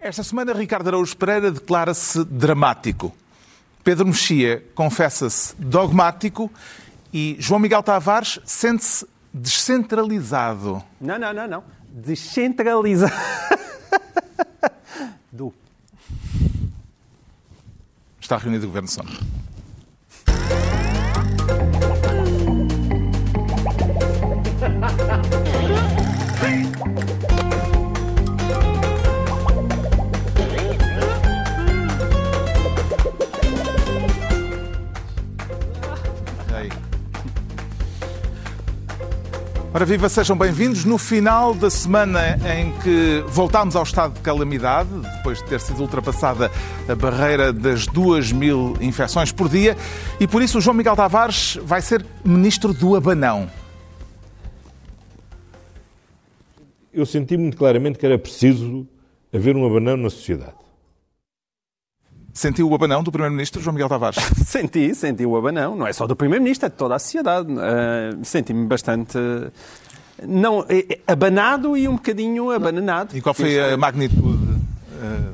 Esta semana, Ricardo Araújo Pereira declara-se dramático. Pedro Mexia confessa-se dogmático e João Miguel Tavares sente-se descentralizado. Não, não, não, não. Descentralizado. Do. Está reunido o Governo Sombra. Ora viva, sejam bem-vindos. No final da semana em que voltámos ao estado de calamidade, depois de ter sido ultrapassada a barreira das 2 mil infecções por dia, e por isso o João Miguel Tavares vai ser ministro do Abanão. Eu senti muito claramente que era preciso haver um abanão na sociedade. Sentiu o abanão do Primeiro-Ministro, João Miguel Tavares? Senti, senti o abanão. Não é só do Primeiro-Ministro, é de toda a sociedade. Uh, Senti-me bastante. uh, Não, eh, eh, abanado e um bocadinho abananado. E qual foi a magnitude?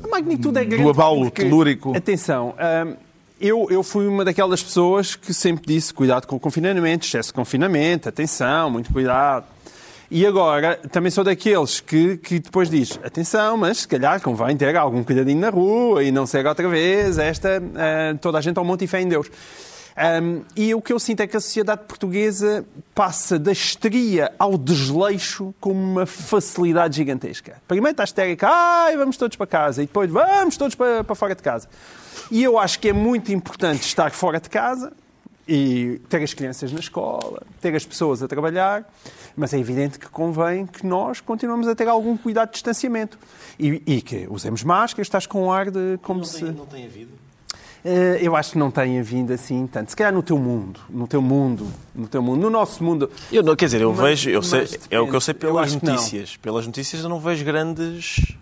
A magnitude é grande. do abalo porque, telúrico? Atenção, hum, eu, eu fui uma daquelas pessoas que sempre disse cuidado com o confinamento, excesso de confinamento, atenção, muito cuidado. E agora também sou daqueles que, que depois diz atenção, mas se calhar convém ter algum cuidadinho na rua e não ser outra vez esta ah, toda a gente ao monte e fé em Deus. Hum, e o que eu sinto é que a sociedade portuguesa passa da histeria ao desleixo com uma facilidade gigantesca. Primeiro está histérica, ai, vamos todos para casa, e depois vamos todos para, para fora de casa. E eu acho que é muito importante estar fora de casa e ter as crianças na escola, ter as pessoas a trabalhar, mas é evidente que convém que nós continuemos a ter algum cuidado de distanciamento e, e que usemos máscaras, estás com um ar de como Não se... tem, não tem havido? Eh, Eu acho que não tem vindo assim tanto. Se calhar no teu mundo, no teu mundo, no teu mundo, no nosso mundo. Eu não, quer dizer, eu Mas- vejo, eu sei, é o que eu sei Eu pelas não. notícias. Pelas notícias eu não vejo grandes.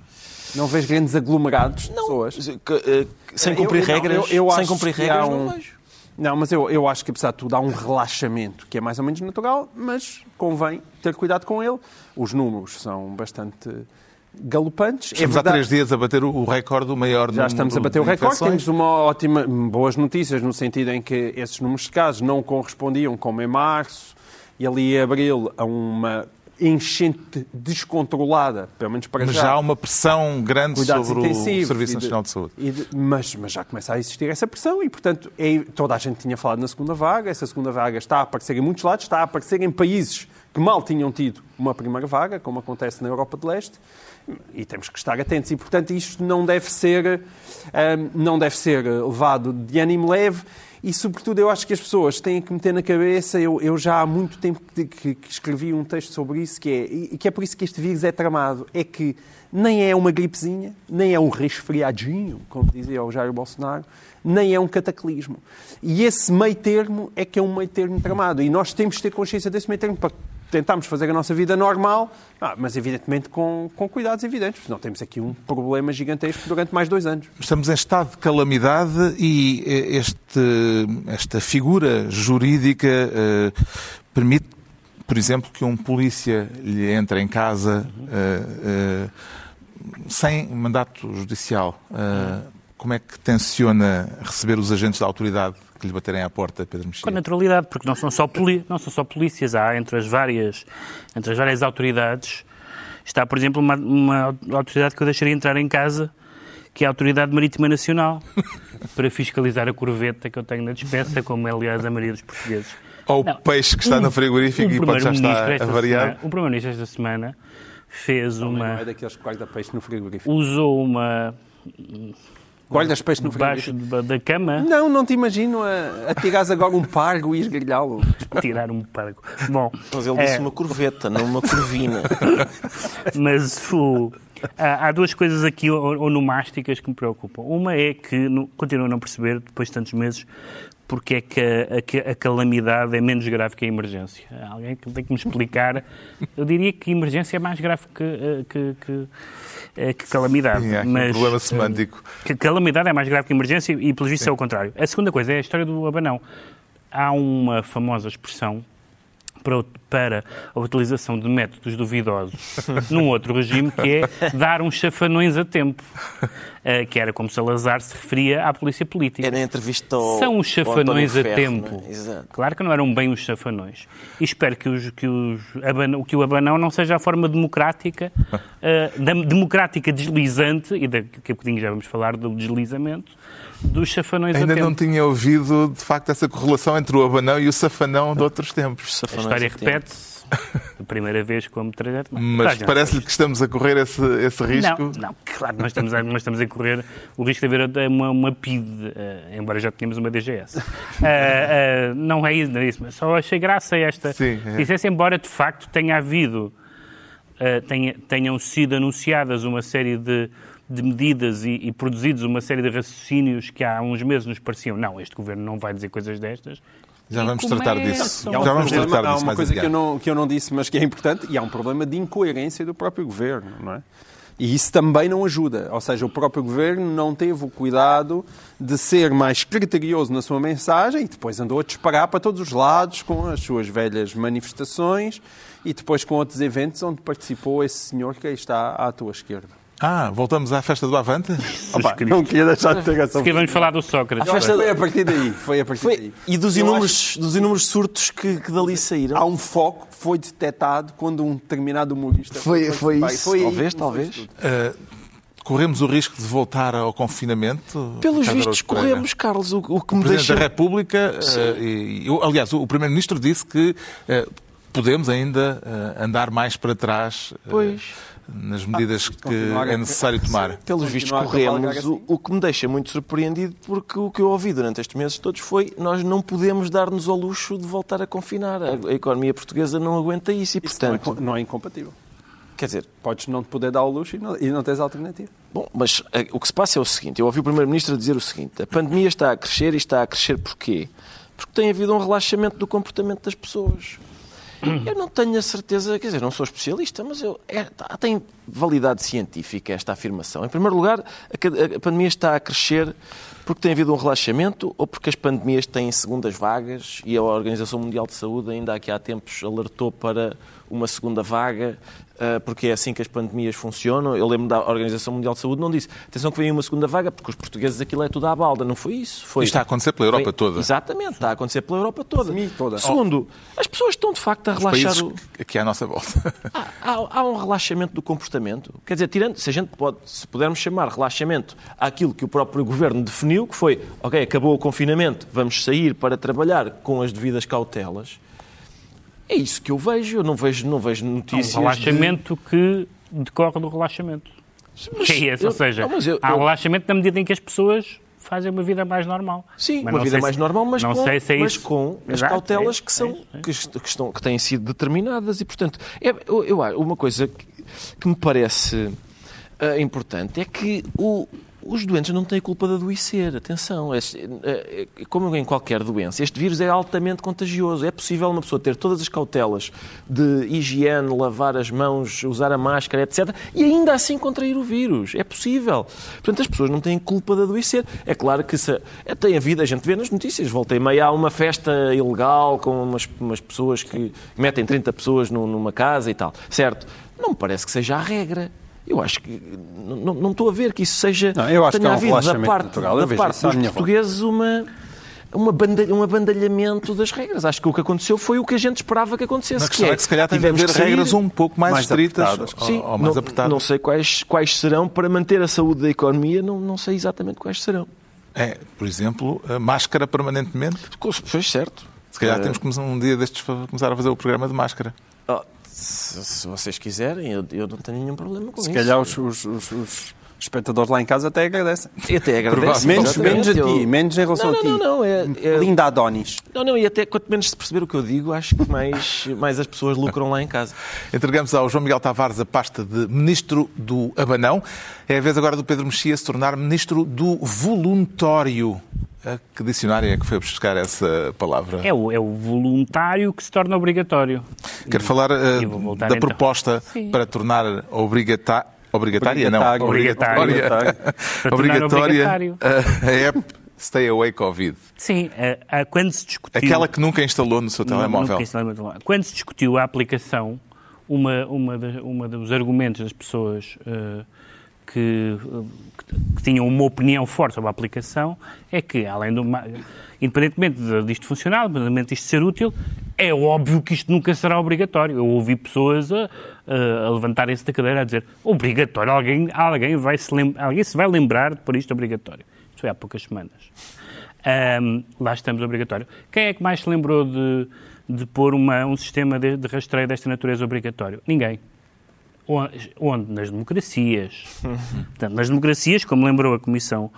Não vês grandes aglomerados de pessoas. que, eh, sem Eu- cumprir eu não, regras. eu- eu sem acho cumprir que regras há não um- vejo. Não, mas eu, eu acho que apesar de tudo há um relaxamento que é mais ou menos natural, mas convém ter cuidado com ele. Os números são bastante galopantes. É Estamos há verdade- três dias a bater o- o recorde, o maior Já estamos a bater o de recorde. Temos uma ótima, boas notícias no sentido em que esses números de casos não correspondiam, como em março e ali em abril, a uma enchente descontrolada, pelo menos para Mas já. já há uma pressão grande cuidados sobre o Serviço de- Nacional de Saúde. de- mas, mas já começa a existir essa pressão e, portanto, é- toda a gente tinha falado na segunda vaga. Essa segunda vaga está a aparecer em muitos lados, está a aparecer em países que mal tinham tido uma primeira vaga, como acontece na Europa de Leste. E temos que estar atentos. E, portanto, isto não deve ser, ahm, não deve ser levado de ânimo leve. E, sobretudo, eu acho que as pessoas têm que meter na cabeça. Eu, eu já há muito tempo que, que- escrevi um texto sobre isso, que é, e que é por isso que este vírus é tramado. É que nem é uma gripezinha, nem é um resfriadinho, como dizia o Jair Bolsonaro, nem é um cataclismo. E esse meio termo é que é um meio termo tramado. E nós temos de ter consciência desse meio termo para tentarmos fazer a nossa vida normal, ah, mas evidentemente com, com cuidados evidentes, não temos aqui um problema gigantesco durante mais dois anos. Estamos em estado de calamidade e eh, este, esta figura jurídica eh, permite, por exemplo, que um polícia lhe entre em casa eh, sem mandato judicial. Como é que tenciona receber os agentes da autoridade que lhe baterem à porta, Pedro Mexia? Com naturalidade, porque não são só, poli- não são só polícias, há entre as várias, entre as várias autoridades, está, por exemplo, uma, uma autoridade que eu deixaria entrar em casa, que é a Autoridade Marítima Nacional, para fiscalizar a corveta que eu tenho na despensa, como é, aliás, a maioria dos portugueses. Ou o Não. peixe que está no frigorífico e pode já estar esta avariado? semana- O Primeiro-Ministro esta semana fez Não uma... é daqueles que guarda peixe no frigorífico. usou uma... Guardas peixe no debaixo frigorífico? da, da cama, Não, não te imagino a, a tirares agora um pargo e esgalhá-lo. tirar um pargo. Bom, Mas ele disse é, uma corveta, não uma corvina. Mas o- há, há duas coisas aqui onomásticas que me preocupam. Uma é que continuo a não perceber, depois de tantos meses, porque é que a, a a calamidade é menos grave que a emergência. Alguém que tem que me explicar. Eu diria que emergência é mais grave que, eh, que, que, eh, que calamidade. Sim, há aqui um mas, problema eh, semântico. que calamidade é mais grave que emergência e, pelo visto, é o contrário. A segunda coisa é a história do abanão. Há uma famosa expressão para, para a utilização de métodos duvidosos num outro regime, que é dar uns chafanões a tempo, eh, que era como Salazar se referia à polícia política. Era entrevista ao. São António chafanões a Ferro, tempo. é? Exato. Claro que não eram bem os chafanões. E espero que, os, que, os abanão, que o abanão não seja a forma democrática, da- democrática deslizante, e daqui a bocadinho já vamos falar do deslizamento, dos chafanões Ainda não tinha ouvido, de facto, essa correlação entre o abanão e o safanão de outros tempos. A Safanões história repete-se a primeira vez como trajeto. Mas parece-lhe que estamos a correr esse, esse risco. Não, não, claro, nós estamos, a, nós estamos a correr o risco de haver uma, uma PID, eh, embora já tenhamos uma DGS. Eh, eh, não é isso, não é isso, mas só achei graça a esta. Sim, é. Embora de facto tenha havido, tenha- tenham sido anunciadas uma série de, de medidas e, e produzidos uma série de raciocínios que há uns meses nos pareciam, não, este governo não vai dizer coisas destas. Já vamos tratar começam. disso. E há um Já vamos problema- tratar há disso uma mais coisa que eu, não, que eu não disse, mas que é importante, e há um problema de incoerência do próprio governo, não é? E isso também não ajuda. Ou seja, o próprio governo não teve o cuidado de ser mais criterioso na sua mensagem e depois andou a disparar para todos os lados com as suas velhas manifestações e depois com outros eventos onde participou esse senhor que aí está à tua esquerda. Ah, voltamos à festa do Avante? Opa, não queria deixar de ter essa Se vamos falar do Sócrates. Eu acho que Foi a partir daí. Foi a partir Foi- daí. E dos Eu inúmeros, dos inúmeros surtos que, que dali saíram. há um foco que foi detectado quando um determinado humorista Foi- foi participar. isso. aí Talvez, que talvez. Uh, corremos o risco de voltar ao confinamento? Pelos Ricardo vistos, corremos, Carlos. O, o que me O Presidente deixa. da República, uh, e, e- aliás, o, o Primeiro-Ministro disse que uh, podemos ainda uh, andar mais para trás uh, Pois. Nas medidas que continuar a- é necessário tomar. Pelos vistos, corremos. O, assim. o que me deixa muito surpreendido, porque o que eu ouvi durante estes meses todos foi nós não podemos dar-nos ao luxo de voltar a confinar. A, a economia portuguesa não aguenta isso e, Isso não é portanto, não é incompatível. quer dizer, Podes não te poder dar ao luxo e não, e não tens alternativa. Bom, mas eh, o que se passa é o seguinte: eu ouvi o Primeiro-Ministro dizer o seguinte: a pandemia está a crescer e está a crescer porquê? Porque tem havido um relaxamento do comportamento das pessoas. Eu não tenho a certeza, quer dizer, não sou especialista, mas eu, é, tá- tem validade científica esta afirmação. Em primeiro lugar, a, a pandemia está a crescer porque tem havido um relaxamento ou porque as pandemias têm segundas vagas e a Organização Mundial de Saúde ainda aqui há tempos alertou para uma segunda vaga, porque é assim que as pandemias funcionam. Eu lembro da Organização Mundial de Saúde não disse, atenção que vem uma segunda vaga, porque os portugueses aquilo é tudo à balda. Não foi isso. Foi, Isto está a acontecer pela Europa foi- toda. Exatamente, está a acontecer pela Europa toda. Semi toda. Segundo, as pessoas estão de facto a Os relaxar. o- aqui à nossa volta. Há, há- há um relaxamento do comportamento. Quer dizer, tirando, se a gente pode, se pudermos chamar relaxamento àquilo que o próprio governo definiu, que foi, ok, acabou o confinamento, vamos sair para trabalhar com as devidas cautelas. É isso que eu vejo. Eu não vejo, não vejo Há notícias. um relaxamento que decorre do relaxamento. Mas que é esse, eu- ou seja, não, eu- há um relaxamento na medida em que as pessoas fazem uma vida mais normal. Sim, Mas uma vida mais se- normal, mas, não com, se é mas com as Exato, cautelas é que, são, é é que, est- que estão, que têm sido determinadas. E, portanto, é, eu, eu uma coisa que, que me parece ah, importante é que o- os doentes não têm culpa de adoecer. Atenção, este- eh, eh, como em qualquer doença, este vírus é altamente contagioso. É possível uma pessoa ter todas as cautelas de higiene, lavar as mãos, usar a máscara, etc., e ainda assim contrair o vírus. É possível. Portanto, as pessoas não têm culpa de adoecer. É claro que se, é, tem havido, a gente vê nas notícias, volta e meia há uma festa ilegal com umas, umas pessoas que metem 30 pessoas num- numa casa e tal. Certo? Não me parece que seja a regra. Eu acho que não, estou a ver que isso seja. Não, eu acho tenha que há um havido da parte, natural. Da parte dos portugueses uma, uma banda- um abandalhamento das regras. Acho que o que aconteceu foi o que a gente esperava que acontecesse. A questão é que se calhar tem de tivemos haver que regras um pouco mais, mais estritas apertadas. ou, Sim, ou mais não, apertadas. não sei quais, quais serão para manter a saúde da economia, não, não sei exatamente quais serão. É, por exemplo, a máscara permanentemente. Pois certo. Se calhar Eh, temos que um dia destes começar a fazer o programa de máscara. oh, se, se vocês quiserem, eu, eu não tenho nenhum problema com Se isso. calhar os, os- os- os espectadores lá em casa até agradecem. Eu até agradeço. Menos, menos a ti, menos em relação Não, a ti. não, não, não, é- é- Linda Adonis. Não, não, e até quanto menos se perceber o que eu digo, acho que mais, mais as pessoas lucram lá em casa. Entregamos ao João Miguel Tavares a pasta de Ministro do Abanão. É a vez agora do Pedro Mexia se tornar Ministro do Voluntório. A que dicionário é que foi buscar essa palavra? É o, é o voluntário que se torna obrigatório. Quero falar E vou voltar da então. proposta Sim. para tornar obrigata... obrigatária. não, Obrigatário. Obrigatório. Obrigatório. obrigatória a, a app Stay Away Covid. Sim, a- a- quando se discutiu... Aquela que nunca instalou no seu telemóvel. nunca instalei no telemóvel. Quando se discutiu a aplicação, uma, uma, das- uma dos argumentos das pessoas eh, que, que- tinham uma opinião forte sobre a aplicação é que, além do. Independentemente de- disto funcionar, independentemente disto ser útil, é óbvio que isto nunca será obrigatório. Eu ouvi pessoas a, a- levantarem-se da cadeira a dizer obrigatório, alguém, alguém, vai se alguém se vai lembrar de pôr isto obrigatório. Isto foi há poucas semanas. Ahm, lá estamos obrigatório. Quem é que mais se lembrou de, de pôr uma- um sistema de, de rastreio desta natureza obrigatório? Ninguém. Onde? Nas democracias. Portanto, nas democracias, como lembrou a Comissão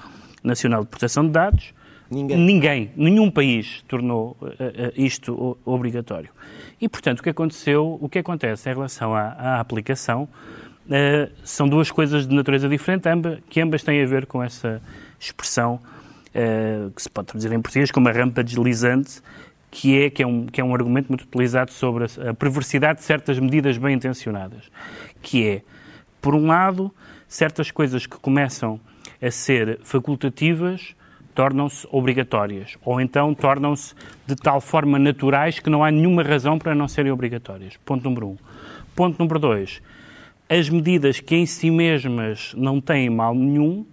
Nacional de Proteção de Dados, Ninguém. ninguém nenhum país tornou eh, eh, isto obrigatório. E, portanto, o que aconteceu, o que acontece em relação à, à aplicação, eh, são duas coisas de natureza diferente, amba, que ambas têm a ver com essa expressão que se pode traduzir em português como a rampa deslizante, que é, que é, um, que é um argumento muito utilizado sobre a, a perversidade de certas medidas bem intencionadas, que é, por um lado, certas coisas que começam a ser facultativas tornam-se obrigatórias, ou então tornam-se de tal forma naturais que não há nenhuma razão para não serem obrigatórias. Ponto número um. Ponto número dois. As medidas que em si mesmas não têm mal nenhum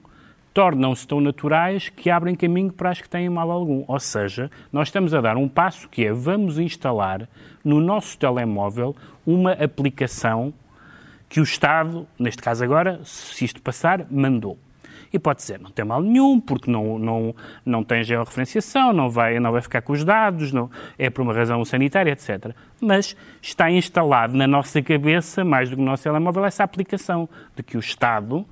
tornam-se tão naturais que abrem caminho para as que têm mal algum. Ou seja, nós estamos a dar um passo que é vamos instalar no nosso telemóvel uma aplicação que o Estado, neste caso agora, se isto passar, mandou. E pode dizer, não tem mal nenhum, porque não, não, não tem georreferenciação, não vai, não vai ficar com os dados, não, é por uma razão sanitária, etc. Mas está instalado na nossa cabeça, mais do que no nosso telemóvel, essa aplicação de que o Estado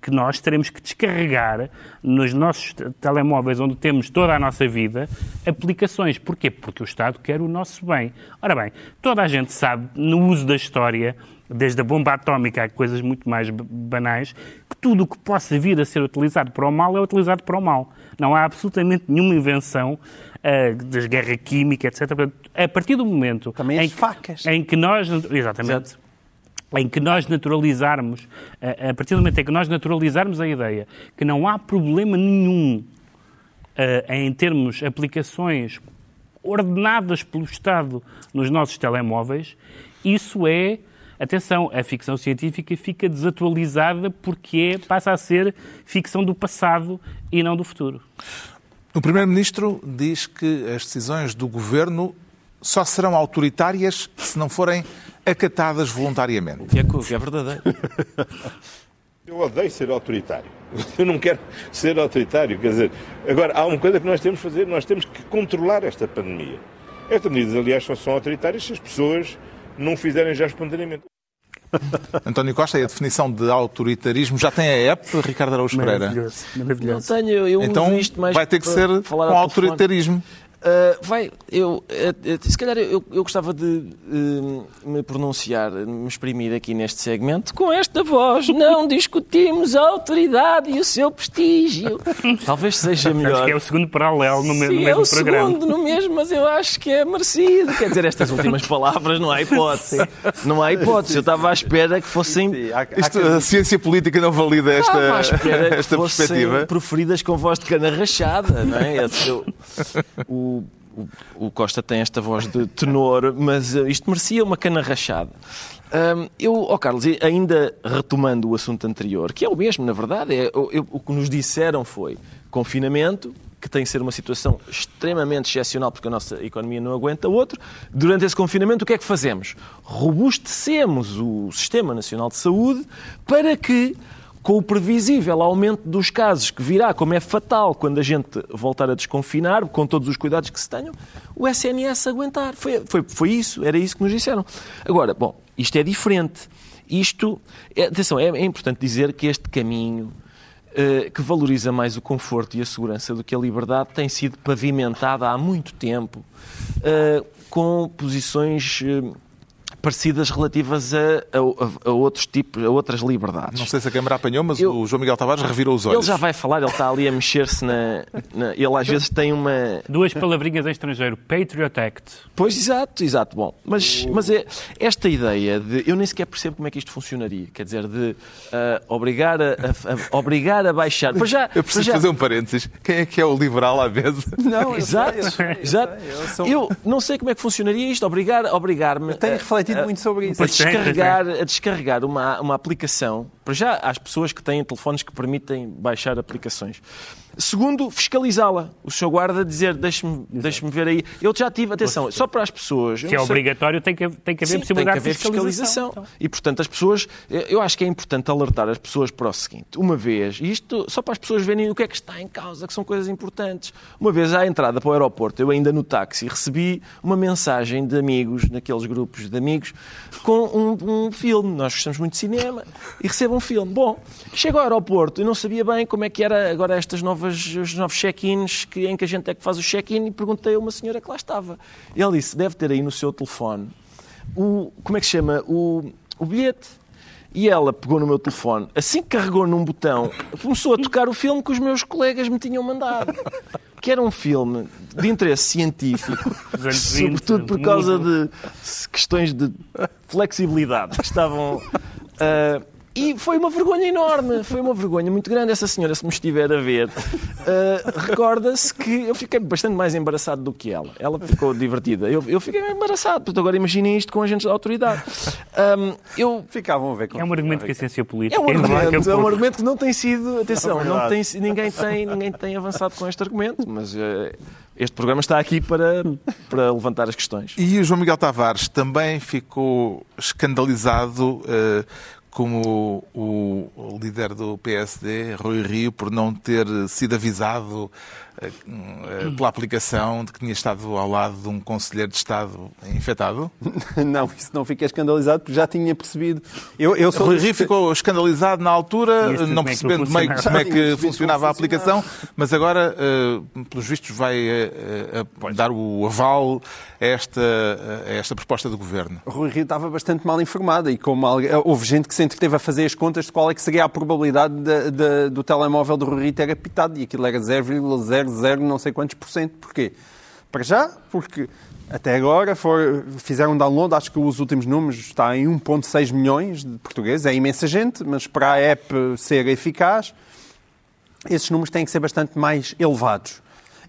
que nós teremos que descarregar nos nossos te- telemóveis onde temos toda a nossa vida aplicações. Porquê? Porque o Estado quer o nosso bem. Ora bem, toda a gente sabe, no uso da história, desde a bomba atómica a coisas muito mais banais, que tudo o que possa vir a ser utilizado para o mal é utilizado para o mal. Não há absolutamente nenhuma invenção ah, das guerra química, etc. Portanto, a partir do momento Também em as que, facas. em que nós... Exatamente em que nós naturalizarmos, a a partir do momento em que nós naturalizarmos a ideia que não há problema nenhum eh, em termos aplicações ordenadas pelo Estado nos nossos telemóveis, isso é, atenção, a ficção científica fica desatualizada porque é, passa a ser ficção do passado e não do futuro. O Primeiro-Ministro diz que as decisões do Governo só serão autoritárias se não forem acatadas voluntariamente. Que é, que é verdadeiro. Eu odeio ser autoritário. Eu não quero ser autoritário. Quer dizer, agora, há uma coisa que nós temos que fazer: nós temos que controlar esta pandemia. Estas medidas, aliás, só são autoritárias se as pessoas não fizerem já espontaneamente. António Costa, e a definição de autoritarismo já tem a app, Ricardo Araújo Pereira? Maravilhoso, Não maravilhoso. tenho, eu, Então uso isto mais vai ter que ser com ao telefone. Uh, vai, eu, uh, se calhar eu, eu gostava de uh, me pronunciar, me exprimir aqui neste segmento com esta voz. Não discutimos a autoridade e o seu prestígio. Talvez seja melhor. Acho que é o segundo paralelo no, me- no Sim, mesmo é o programa. segundo no mesmo, mas eu acho que é merecido. Quer dizer, estas últimas palavras não há hipótese. Não há hipótese. Eu estava à espera que fossem Sim, há- há Isto, que- a ciência política não valida esta, Estava à espera que esta fossem perspectiva. proferidas com voz de cana rachada, não é? Eu- o, o- o Costa tem esta voz de tenor, mas eh, isto merecia uma cana rachada. Hum, eu, ó Carlos, ainda retomando o assunto anterior, que é o mesmo, na verdade, é, eu- o que nos disseram foi confinamento, que tem que ser uma situação extremamente excepcional porque a nossa economia não aguenta outro. Durante esse confinamento, o que é que fazemos? Robustecemos o Sistema Nacional de Saúde para que, com o previsível aumento dos casos que virá, como é fatal quando a gente voltar a desconfinar, com todos os cuidados que se tenham, o SNS aguentar. Foi, foi, foi isso, era isso que nos disseram. Agora, bom, isto é diferente. Isto, é, atenção, é, é importante dizer que este caminho eh, que valoriza mais o conforto e a segurança do que a liberdade, tem sido pavimentada há muito tempo eh, com posições eh, parecidas relativas a, a, a outros tipos, a outras liberdades. Não sei se a Câmara apanhou, mas Eu- o João Miguel Tavares revirou os olhos. Ele já vai falar, ele está ali a mexer-se na, na- Ele às vezes tem uma. Duas palavrinhas em estrangeiro. Patriot Act. Pois, exato, exato. Bom, mas, mas é esta ideia de. Eu nem sequer percebo como é que isto funcionaria. Quer dizer, de ah, obrigar, a, a- a- obrigar a baixar. Pois já, Eu preciso já- fazer um parênteses. Quem é que é o liberal à mesa? Não, eu Exato, sei, eu sei, eu exato. sei, eu sou- Eu não sei como é que funcionaria isto, obrigar, obrigar-me tenho a- refletido a- muito sobre isso. a descarregar, a descarregar uma, uma aplicação. Para já, às pessoas que têm telefones que permitem baixar aplicações. Segundo, fiscalizá-la. O seu guarda dizer, deixe-me deixe ver aí. Eu já tive, atenção, só para as pessoas. Se é sei- obrigatório, tem que, tem que haver Sim, tem que possibilidade haver de fiscalização. Então. E, portanto, as pessoas... Eu acho que é importante alertar as pessoas para o seguinte. Uma vez, e isto só para as pessoas verem o que é que está em causa, que são coisas importantes. Uma vez, à entrada para o aeroporto, eu ainda no táxi, recebi uma mensagem de amigos, naqueles grupos de amigos, com um, um filme. Nós gostamos muito de cinema e recebo um filme. Bom, chego ao aeroporto e não sabia bem como é que era agora estas novas, os novos check-ins, que, em que a gente é que faz o check-in, e perguntei a uma senhora que lá estava. Ele disse, deve ter aí no seu telefone o. Como é que se chama? O, o bilhete. E ela pegou no meu telefone, assim que carregou num botão, começou a tocar o filme que os meus colegas me tinham mandado. Que era um filme de interesse científico, Dos anos 20, sobretudo por causa de questões de flexibilidade que estavam. ah, e foi uma vergonha enorme, foi uma vergonha muito grande. Essa senhora, se me estiver a ver, ah, recorda-se que eu fiquei bastante mais embaraçado do que ela. Ela ficou divertida. Eu, eu fiquei embaraçado, portanto, agora imaginem isto com agentes da autoridade. Ahm, eu Ficavam a ver com É um argumento que a ciência política é um embarca argumento, é um pouco. argumento que não tem sido. Atenção, É não verdade. tem, ninguém, tem, ninguém tem avançado com este argumento, mas eh, este programa está aqui para, para levantar as questões. E o João Miguel Tavares também ficou escandalizado eh, como o, líder do PSD, Rui Rio, por não ter sido avisado pela aplicação de que tinha estado ao lado de um conselheiro de Estado infectado. Não, isso não fica escandalizado porque já tinha percebido. Eu, eu sou Rui Rio ficou escandalizado na altura, E não como é que percebendo como é que funcionava a aplicação, mas agora, eh, pelos vistos, vai eh, eh, dar o aval a esta, a esta proposta do Governo. Rui Rio estava bastante mal informado e como houve gente que se entreteve a fazer as contas de qual é que seria a probabilidade de- de- do telemóvel do Rui Rio ter apitado e aquilo era 0,00 não sei quantos por cento. Porquê? Para já, porque até agora for- fizeram download, acho que os últimos números está em 1,6 milhões de portugueses, é imensa gente, mas para a app ser eficaz, esses números têm que ser bastante mais elevados.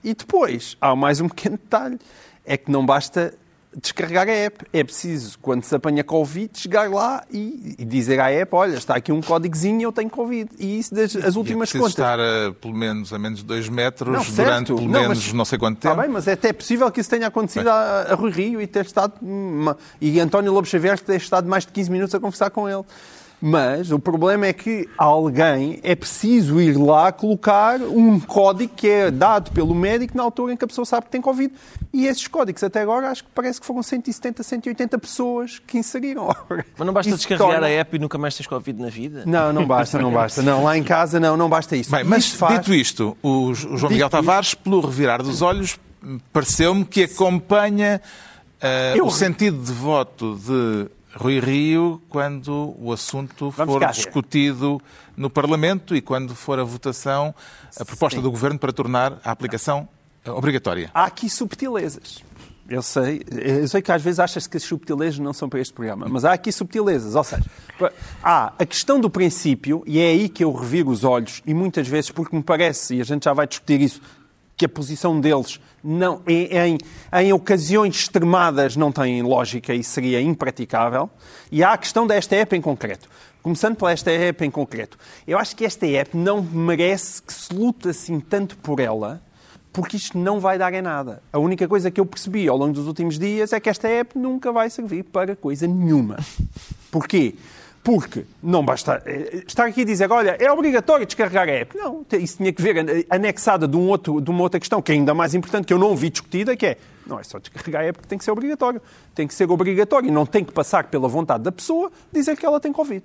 E depois, há mais um pequeno detalhe, é que não basta descarregar a app. É preciso, quando se apanha Covid, chegar lá e, e dizer à app, olha, está aqui um códigozinho e eu tenho Covid. E isso das as E é últimas preciso contas. estar a, pelo menos a menos de 2 metros Não, durante pelo Não, menos mas- não sei quanto Está tempo. bem, mas é até possível que isso tenha acontecido a, a Rui Rio e ter estado. uma- e António Lobo Xavier ter estado mais de 15 minutos a conversar com ele. Mas o problema é que alguém é preciso ir lá colocar um código que é dado pelo médico na altura em que a pessoa sabe que tem Covid. E esses códigos, até agora, acho que parece que foram 170, 180 pessoas que inseriram. Mas não basta Isso descarregar torna- a app e nunca mais tens Covid na vida? Não, não basta, não basta. Não, lá em casa não, não basta isso. Bem, mas Isso faz- dito isto, o, João Miguel Dito isto- Tavares, pelo revirar dos olhos, pareceu-me que acompanha eh, Eu- o sentido de voto de Rui Rio quando o assunto Vamos for discutido no Parlamento e quando for a votação a proposta do Governo para tornar a aplicação eh, obrigatória. há aqui subtilezas. Eu sei, eu sei que às vezes achas que as subtilezas não são para este programa, mas há aqui subtilezas. Ou seja, há a questão do princípio, e é aí que eu reviro os olhos, e muitas vezes, porque me parece, e a gente já vai discutir isso, que a posição deles não, em, em, ocasiões extremadas não tem lógica e seria impraticável. E há a questão desta app em concreto. Começando pela esta app em concreto. Eu acho que esta app não merece que se lute assim tanto por ela, porque isto não vai dar em nada. A única coisa que eu percebi ao longo dos últimos dias é que esta app nunca vai servir para coisa nenhuma. Porquê? Porque não basta eh, estar aqui a dizer, olha, é obrigatório descarregar a app. Não, isso tinha que ver anexada de, um outro, de uma outra questão que é ainda mais importante, que eu não vi discutida, que é, não é só descarregar a app que tem que ser obrigatório. Tem que ser obrigatório e não tem que passar pela vontade da pessoa dizer que ela tem Covid.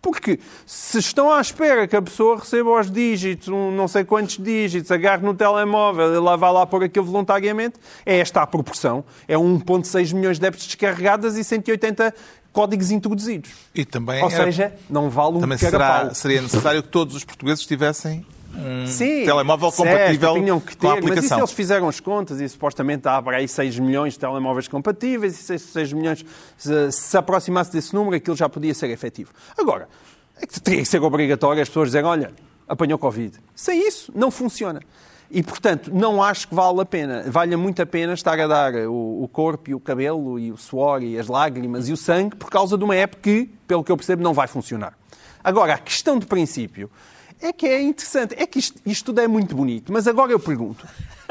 Porque se estão à espera que a pessoa receba os dígitos, um não sei quantos dígitos, agarre no telemóvel e lá vá lá pôr aquilo voluntariamente, é esta a proporção. É 1,6 milhões de apps descarregadas e 180 códigos introduzidos. E também Ou é- seja, não vale um também será, seria necessário que todos os portugueses tivessem um Sim, telemóvel certo, compatível tinham que ter, com a Mas isso aplicação. eles fizeram as contas e supostamente há para aí 6 milhões de telemóveis compatíveis e 6, 6 milhões, se, se aproximasse desse número, aquilo já podia ser efetivo. Agora, é que teria que ser obrigatório as pessoas dizerem, olha, apanhou Covid. Sem isso, não funciona. E, portanto, não acho que vale a pena, valha muito a pena estar a dar o, o corpo e o cabelo e o suor e as lágrimas e o sangue por causa de uma app que, pelo que eu percebo, não vai funcionar. Agora, a questão de princípio é que é interessante. É que isto, isto tudo é muito bonito, mas agora eu pergunto.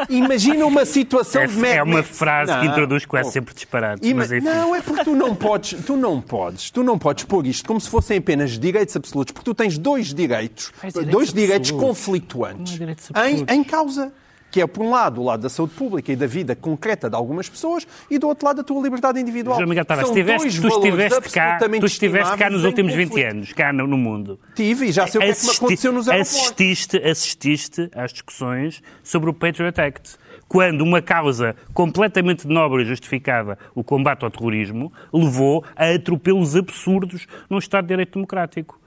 Imagina uma situação É, de Mad é uma frase que Não. introduz quase Oh. sempre disparates. Ima-. Não, é porque tu não podes, tu não podes, tu não podes pôr isto como se fossem apenas direitos absolutos, porque tu tens dois direitos, Quais direitos dois direitos absolutos? conflituantes Não é direitos em, em causa. Que é, por um lado, o lado da saúde pública e da vida concreta de algumas pessoas, e do outro lado, a tua liberdade individual. João Miguel Tavares, São estiveste- dois tu estiveste cá, tu estiveste cá nos últimos 20 conflito. anos, cá no, no mundo. Tive e já sei o que é que me aconteceu nos aeroportos. assististe, assististe às discussões sobre o Patriot Act. Quando uma causa completamente nobre e justificada, o combate ao terrorismo, levou a atropelos absurdos num Estado de Direito Democrático.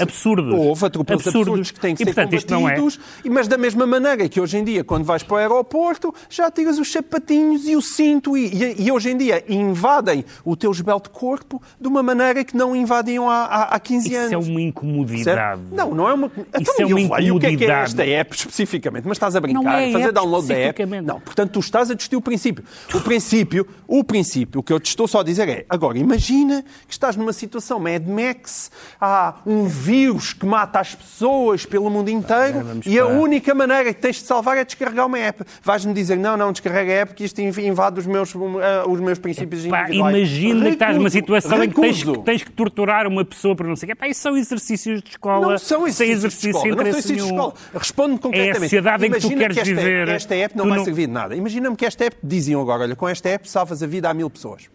Absurdos. Houve atropelos absurdos que têm que e, ser portanto, é. combatidos, e- mas da mesma maneira que hoje em dia, quando vais para o aeroporto, já tiras os sapatinhos e o cinto e, e- e hoje em dia invadem o teu esbelto corpo de uma maneira que não invadiam há, há, há 15 Isso anos. é uma incomodidade. Certo? Não, não é uma. Então, Isso é eu uma leio o que é que é incomodidade. esta app especificamente, mas estás a brincar, Não é a fazer download da app. Não, portanto, tu estás a discutir o princípio. O princípio, o princípio, o que eu te estou só a dizer é, agora, imagina que estás numa situação Mad Max, há um vírus que mata as pessoas pelo mundo inteiro vamos e a para- única maneira que tens de salvar é descarregar uma app. Vais-me dizer, não, não, descarrega a app que isto invade os meus, ah, os meus princípios Pá, individuais. imagina que estás numa Recuso, situação em que tens, recuso. que tens que torturar uma pessoa por não sei o. Pá, isso são exercícios de escola Não são exercícios de escola. de Não são exercícios de escola. Responde concretamente. É a sociedade em que tu Imagina queres esta, viver. Esta app não vai não- servir de nada. Imagina-me que esta app diziam agora, olha, com esta app salvas a vida a mil pessoas.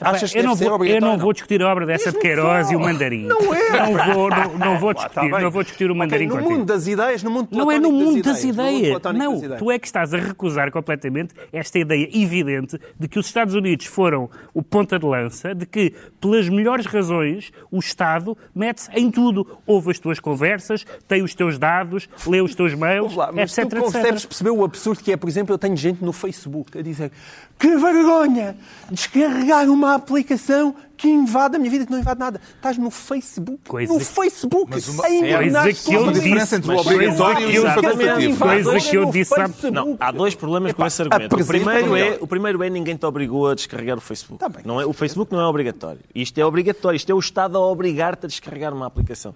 Achas que eu, não vou, eu não ou vou discutir a obra dessa de Queiroz e o Mandarim. Não é. Não vou, não, não vou discutir, não vou discutir o Mandarim No contigo. mundo das ideias, no mundo Não é no mundo das no ideias. Não, das ideias. tu é que estás a recusar completamente esta ideia evidente de que os Estados Unidos foram o ponta de lança, de que, pelas melhores razões, o Estado mete-se em tudo. Ouve as tuas conversas, tem os teus dados, lê os teus mails, lá, mas etc, tu consegues perceber o absurdo que é, por exemplo, eu tenho gente no Facebook a dizer que vergonha descarregar uma aplicação que invade a minha vida, que não invade nada. Estás no Facebook. Coisa no que- Facebook. Mas uma- a enganar Coisa que eu Há diferença entre o Mas obrigatório coisa e que o eu- facultativo. Coisa que eu no disse há-. Não, há dois problemas com Epá, esse argumento. O primeiro, é, o primeiro é ninguém te obrigou a descarregar o Facebook. Tá bem. Não é, o Facebook não é obrigatório. Isto é obrigatório. Isto é o Estado a obrigar-te a descarregar uma aplicação.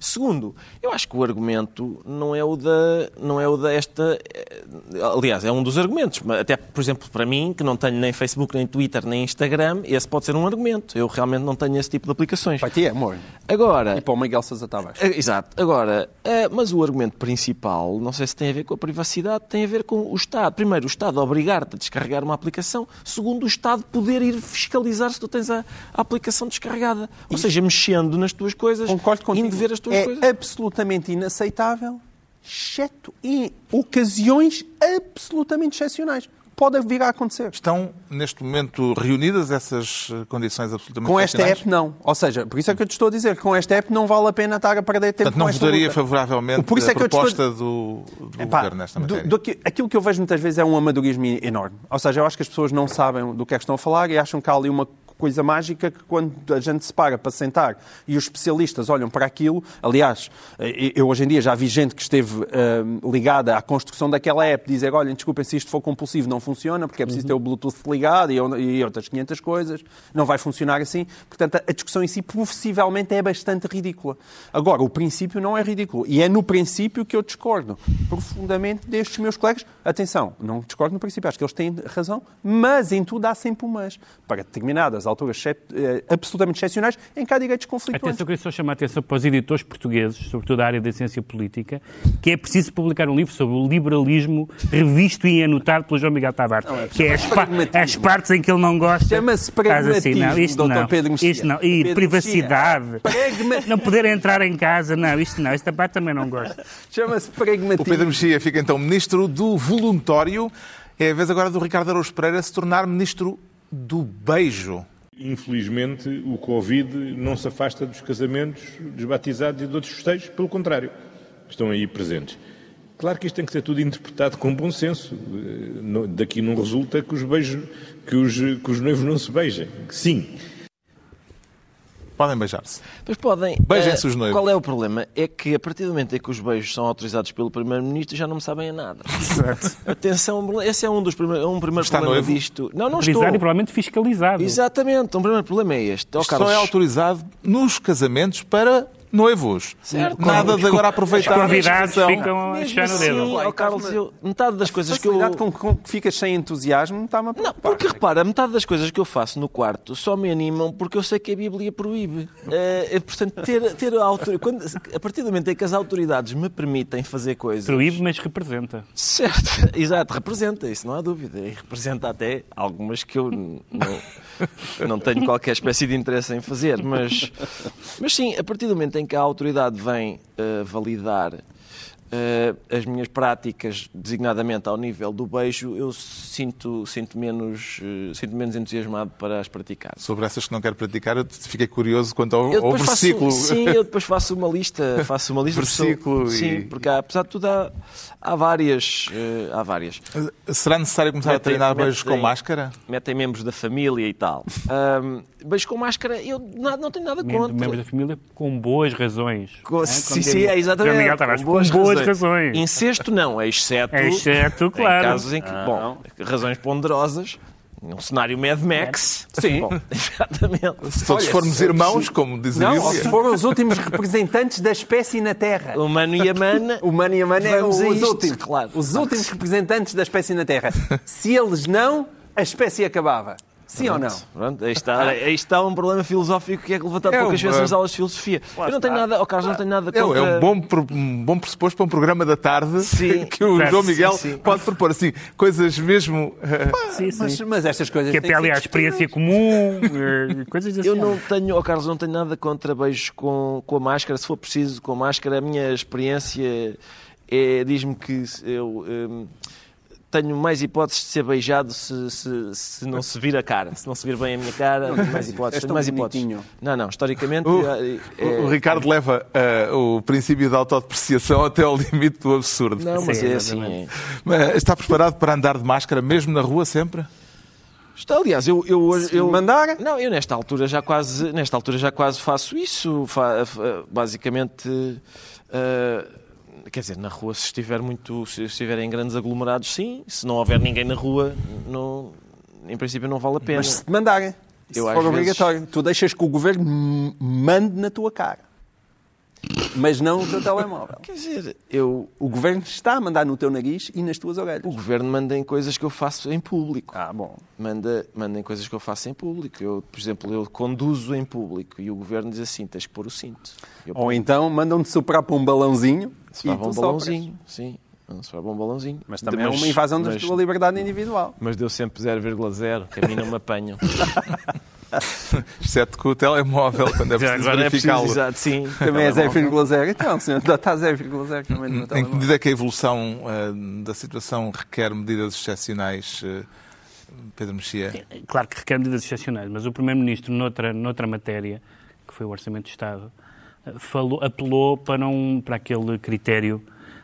Segundo, eu acho que o argumento não é o da, não é o da esta. eh, Aliás, é um dos argumentos. Até, por exemplo, para mim, que não tenho nem Facebook, nem Twitter, nem Instagram, esse pode ser um argumento. Eu realmente não tenho esse tipo de aplicações. Para ti é, amor. Agora, E para o Miguel Sousa Tavares. é, Exato. Agora, é, mas o argumento principal, não sei se tem a ver com a privacidade, tem a ver com o Estado. Primeiro, o Estado obrigar-te a descarregar uma aplicação. Segundo, o Estado poder ir fiscalizar se tu tens a, a aplicação descarregada. Ou seja, mexendo nas tuas coisas, Concordo contigo. indo ver as é coisas. absolutamente inaceitável, exceto em ocasiões absolutamente excepcionais. Pode vir a acontecer. Estão, neste momento, reunidas essas eh, condições absolutamente Com esta app, não. Ou seja, por isso é que eu te estou a dizer que com esta app não vale a pena estar a perder tempo Portanto, não votaria luta. favoravelmente Por isso é a te estou- proposta do, do Epá, Governo nesta do- matéria. do que- aquilo que eu vejo muitas vezes é um amadorismo enorme. Ou seja, eu acho que as pessoas não sabem do que é que estão a falar e acham que há ali uma coisa mágica que quando a gente se para para sentar e os especialistas olham para aquilo, aliás, eh, eu hoje em dia já vi gente que esteve eh, ligada à construção daquela app dizer, olhem, desculpem, se isto for compulsivo não funciona, porque é preciso ter o Bluetooth ligado e, e outras 500 coisas, não vai funcionar assim. Portanto, a discussão em si, possivelmente, é bastante ridícula. Agora, o princípio não é ridículo. E é no princípio que eu discordo profundamente destes meus colegas. Atenção, não discordo no princípio, acho que eles têm razão, mas em tudo há sempre um mas. Para determinadas determinadas alturas eh, absolutamente excepcionais em que há direitos conflituantes. Atenção, eu queria só chamar a atenção para os editores portugueses, sobretudo da área da ciência política, que é preciso publicar um livro sobre o liberalismo revisto e anotado pelo João Miguel Tavares, que é as, pa- pragmatismo. as partes em que ele não gosta. Chama-se Estás assim, não, pragmatismo, isto Dr. não, Pedro Mexia. isto não. E Pedro privacidade, não poder entrar em casa, não, isto não, esta parte também não gosto. Chama-se O pragmatismo. Pedro Mexia fica então ministro do voluntório. É a vez agora do Ricardo Araújo Pereira se tornar ministro do beijo. Infelizmente, o Covid não se afasta dos casamentos, dos batizados e de outros festejos, pelo contrário, estão aí presentes. Claro que isto tem que ser tudo interpretado com bom senso. Eh, Daqui não resulta que os beijos, que os, que os noivos não se beijem. Sim, Podem beijar-se. Pois podem. Beijem-se Eh, os noivos. Qual é o problema? É que a partir do momento em que os beijos são autorizados pelo Primeiro-Ministro já não me sabem a nada. Atenção, esse é um dos primeiros, um primeiro Está problema noivo? disto. Não, não Autorizado estou. e provavelmente fiscalizado. Exatamente, um primeiro problema é este. Isto Carlos, só é autorizado nos casamentos para noivos. Certo. Nada de agora aproveitar Os convidados ficam a mesmo encher no assim, dedo. ó, Carlos, eu- metade das coisas que eu... Com, com que ficas sem entusiasmo está-me a Não, preocupar. porque repara, metade das coisas que eu faço no quarto só me animam porque eu sei que a Bíblia proíbe. Eh, portanto, ter, ter a autoridade. Quando, a partir do momento em que as autoridades me permitem fazer coisas. Proíbe, mas representa. Certo, exato, representa, isso não há dúvida. E representa até algumas que eu não, não tenho qualquer espécie de interesse em fazer. Mas, mas sim, a partir do momento em que a autoridade vem eh, validar as minhas práticas, designadamente ao nível do beijo, eu sinto, sinto, menos, eh, sinto menos entusiasmado para as praticar. Sobre essas que não quero praticar, eu fiquei curioso quanto ao, ao versículo. Faço, sim, eu depois faço uma lista. Faço uma lista Versículo Sim, e- porque há, apesar de tudo há, há várias. eh, há várias. Será necessário começar a Metem- treinar beijos com metem- máscara? Metem membros da família e tal. Ahm, beijo com máscara, eu na- não tenho nada contra. Membros da família com boas razões. Com- Hein? sim, sim, é exatamente. Miguel Tavares, com boas razões. Incesto não, exceto. Exceto, Em claro. casos em que, bom, razões ponderosas. Um cenário Mad Max. Sim. Bom, exatamente. Se todos Olha, formos se- irmãos, como diz a Não, se foram os últimos representantes da espécie na Terra. O mano e a mana. O Mano e a Mana é os isto, últimos. claro. Os últimos representantes da espécie na Terra. Se eles não, a espécie acabava. Sim ou não? Pronto, aí está, aí está um problema filosófico que é levantado É poucas um- vezes nas aulas de filosofia. eu não tenho nada, oh Carlos, não tenho nada É, contra... é um bom, pro- um bom pressuposto para um programa da tarde Sim. que o João sim, Miguel sim. pode propor assim, coisas mesmo. eh, Sim, sim. Mas, mas estas coisas. Que à ser experiência comum, eh, coisas assim. Eu não tenho, oh Carlos, não tenho nada contra beijos com, com a máscara. Se for preciso, com a máscara, a minha experiência é, diz-me que eu hum, tenho mais hipóteses de ser beijado se, se, se não se vir a cara. Se não se vir bem a minha cara, tenho mais hipóteses. Tenho tão mais hipóteses. Não, não, historicamente. O, é- o- Ricardo leva eh, o princípio da autodepreciação até ao limite do absurdo. Não, mas Sim, é assim. é. Mas Está preparado para andar de máscara mesmo na rua sempre? Está, aliás, eu, eu hoje. Se Eu, mandar. Não, eu nesta altura já quase, nesta altura já quase faço isso. Fa- basicamente, eh, quer dizer, na rua, se estiver muito, se estiver em grandes aglomerados, sim. Se não houver ninguém na rua, não, em princípio não vale a pena. Mas se te mandarem, se Eu, for às vezes- obrigatório, tu deixas que o governo mande na tua cara. Mas não no teu telemóvel. Quer dizer, eu, O governo está a mandar no teu nariz e nas tuas orelhas. o governo manda em coisas que eu faço em público. Ah, bom. Manda, manda em coisas que eu faço em público. Eu, por exemplo, eu conduzo em público e o governo diz assim: tens que pôr o cinto. Eu Ou então mandam-te soprar para um balãozinho Se faz tu um sopras. balãozinho, sim. Não se um balãozinho. Mas também é uma invasão da mas- tua liberdade individual. Mas deu sempre 0,0, que a mim não me apanham. Exceto com o telemóvel, quando é preciso é preciso, verificá-lo. exato, sim. Também é Telemóvel. 0,0. Então, senhor, está 0,0 também no meu Em que telemóvel. medida é que a evolução eh, da situação requer medidas excepcionais, eh, Pedro Mexia? Claro que requer medidas excepcionais, mas o Primeiro-Ministro, noutra, noutra matéria, que foi o Orçamento de Estado, eh, falou, apelou para, um, para aquele critério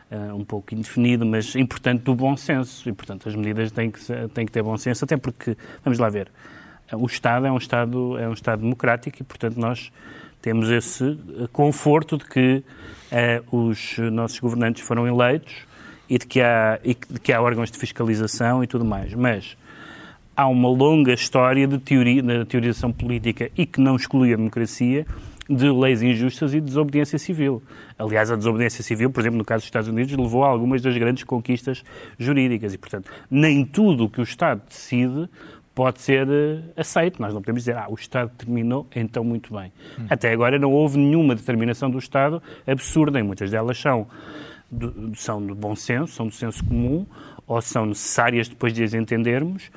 eh, um pouco indefinido, mas importante do bom senso. E, portanto, as medidas têm que, têm que ter bom senso, até porque, vamos lá ver, o Estado é um Estado, é um Estado democrático e, portanto, nós temos esse eh, conforto de que eh, os nossos governantes foram eleitos e de que há, e de que há órgãos de fiscalização e tudo mais. Mas há uma longa história de teoria, de teorização política e que não exclui a democracia de leis injustas e de desobediência civil. Aliás, a desobediência civil, por exemplo, no caso dos Estados Unidos, levou a algumas das grandes conquistas jurídicas e, portanto, nem tudo o que o Estado decide pode ser uh, aceito. Nós não podemos dizer, ah, o Estado terminou, então muito bem. Hum. Até agora não houve nenhuma determinação do Estado absurda, e muitas delas são do, são do bom senso, são do senso comum, ou são necessárias depois de as entendermos,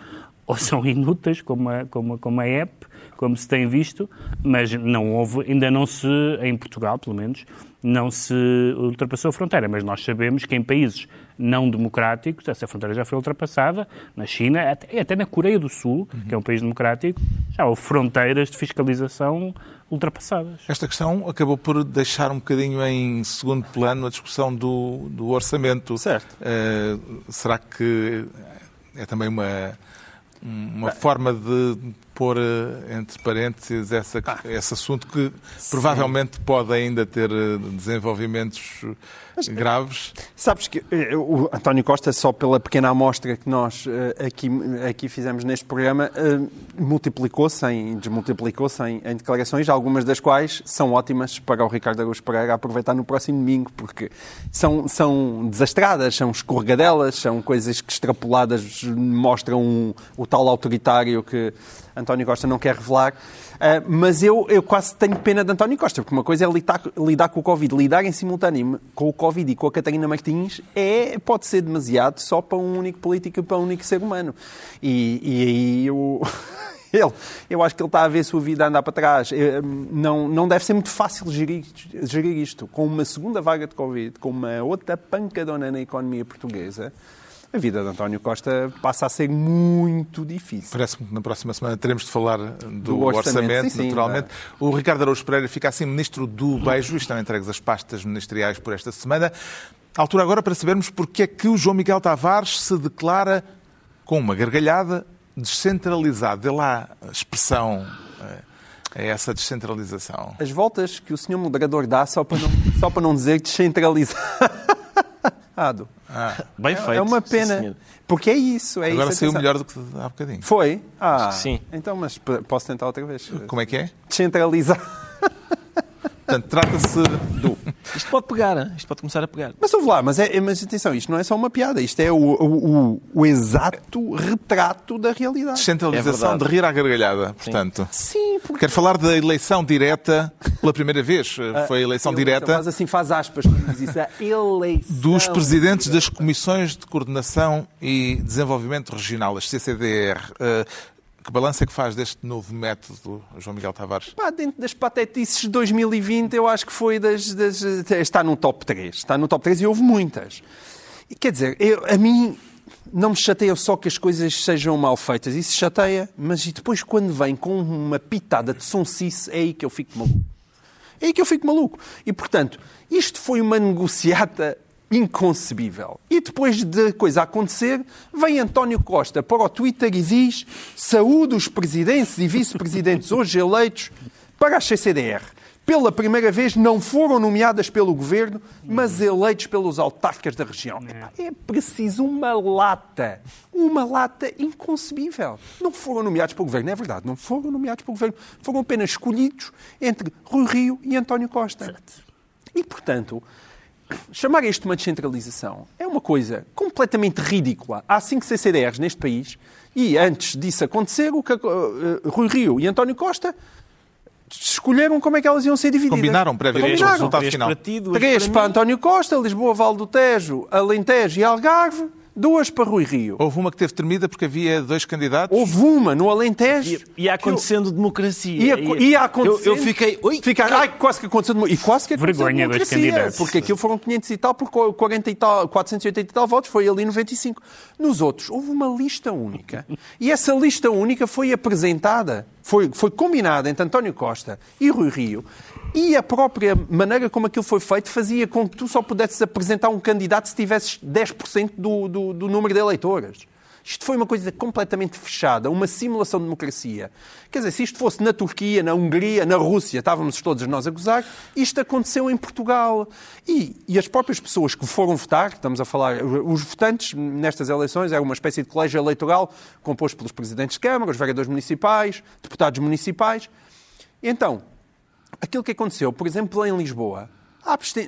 ou são inúteis, como a, como, como a app, como se tem visto, mas não houve, ainda não se, em Portugal pelo menos, não se ultrapassou a fronteira. Mas nós sabemos que em países não democráticos essa fronteira já foi ultrapassada. Na China, até, até na Coreia do Sul, uhum. que é um país democrático, já houve fronteiras de fiscalização ultrapassadas. Esta questão acabou por deixar um bocadinho em segundo plano a discussão do, do orçamento. Certo. Uh, será que é também uma, uma forma de pôr eh, entre parênteses essa, ah. esse assunto que Sim. provavelmente pode ainda ter eh, desenvolvimentos Mas, graves. Sabes que eh, o António Costa, só pela pequena amostra que nós aqui, aqui fizemos neste programa, multiplicou-se, desmultiplicou-se em, em, declarações, algumas das quais são ótimas para o Ricardo Araújo Pereira aproveitar no próximo domingo, porque são, são desastradas, são escorregadelas, são coisas que extrapoladas mostram o tal autoritário que António Costa não quer revelar. Uh, mas eu, eu quase tenho pena de António Costa, porque uma coisa é lidar, lidar com o Covid. Lidar em simultâneo com o Covid e com a Catarina Martins é, pode ser demasiado só para um único político e para um único ser humano. E, e aí eu. ele, eu acho que ele está a ver a sua vida andar para trás. Não, não deve ser muito fácil gerir, gerir isto. Com uma segunda vaga de Covid, com uma outra pancadona na economia portuguesa, a vida de António Costa passa a ser muito difícil. Parece-me que na próxima semana teremos de falar do, do orçamento, orçamento sim, naturalmente. Sim, o Ricardo Araújo Pereira fica assim ministro do beijo, estão entregues as pastas ministeriais por esta semana. A altura agora para sabermos porque é que o João Miguel Tavares se declara com uma gargalhada descentralizado. Dê lá a expressão a essa descentralização. As voltas que o senhor moderador dá só para não, só para não dizer descentralizado. Ah, bem é, feito. É uma pena. Sim, porque é isso. É Agora isso, saiu melhor do que há bocadinho. Foi? Ah, sim. Então, mas posso tentar outra vez. Como é que é? Descentralizar. Portanto, trata-se do. Isto pode pegar, isto pode começar a pegar. Mas ouve lá, mas, é, mas atenção, isto não é só uma piada, isto é o, o, o exato retrato da realidade. Descentralização é de rir à gargalhada, portanto. Sim, porque... Quero falar da eleição direta pela primeira vez. Ah, Foi a eleição direta. Faz assim, faz aspas, diz isso, a eleição. Dos presidentes das Comissões de Coordenação e Desenvolvimento Regional, as CCDR. Uh, que balanço é que faz deste novo método, João Miguel Tavares? Pá, dentro das patetices de 2020, eu acho que foi das, das, Está no top 3. Está no top 3 e houve muitas. E, quer dizer, eu, a mim não me chateia só que as coisas sejam mal feitas. Isso chateia, mas e depois quando vem com uma pitada de sonsice, é aí que eu fico maluco. É aí que eu fico maluco. E, portanto, isto foi uma negociata inconcebível. E depois de coisa acontecer, vem António Costa para o Twitter e diz saúde os presidentes e vice-presidentes hoje eleitos para a CCDR. Pela primeira vez não foram nomeadas pelo governo, mas eleitos pelos autarcas da região. É preciso uma lata. Uma lata inconcebível. Não foram nomeados pelo governo, é verdade, não foram nomeados pelo governo. Foram apenas escolhidos entre Rui Rio e António Costa. E, portanto, chamar isto uma descentralização é uma coisa completamente ridícula. Há cinco CCDRs neste país e antes disso acontecer, o que, uh, Rui Rio e António Costa escolheram como é que elas iam ser divididas. Combinaram previamente o resultado final. Três para António Costa, Lisboa, Val do Tejo, Alentejo e Algarve duas para Rui Rio. Houve uma que teve tremida porque havia dois candidatos? Houve uma no Alentejo. Ia, acontecendo eu... democracia. Ia, ia acontecendo. Eu, eu fiquei. Ui, ficar, ai, quase que aconteceu. E quase que aconteceu Vergonha dois candidatos. Porque aquilo foram 500 e tal, por 40 e tal, 480 e tal votos, foi ali 95. Nos outros, houve uma lista única. E essa lista única foi apresentada, foi, foi combinada entre António Costa e Rui Rio. E a própria maneira como aquilo foi feito fazia com que tu só pudesses apresentar um candidato se tivesses 10% do, do, do número de eleitores. Isto foi uma coisa completamente fechada, uma simulação de democracia. Quer dizer, se isto fosse na Turquia, na Hungria, na Rússia, estávamos todos nós a gozar, isto aconteceu em Portugal. E, e as próprias pessoas que foram votar, estamos a falar, os votantes nestas eleições era uma espécie de colégio eleitoral composto pelos presidentes de Câmara, os vereadores municipais, deputados municipais. Então, aquilo que aconteceu, por exemplo, em Lisboa,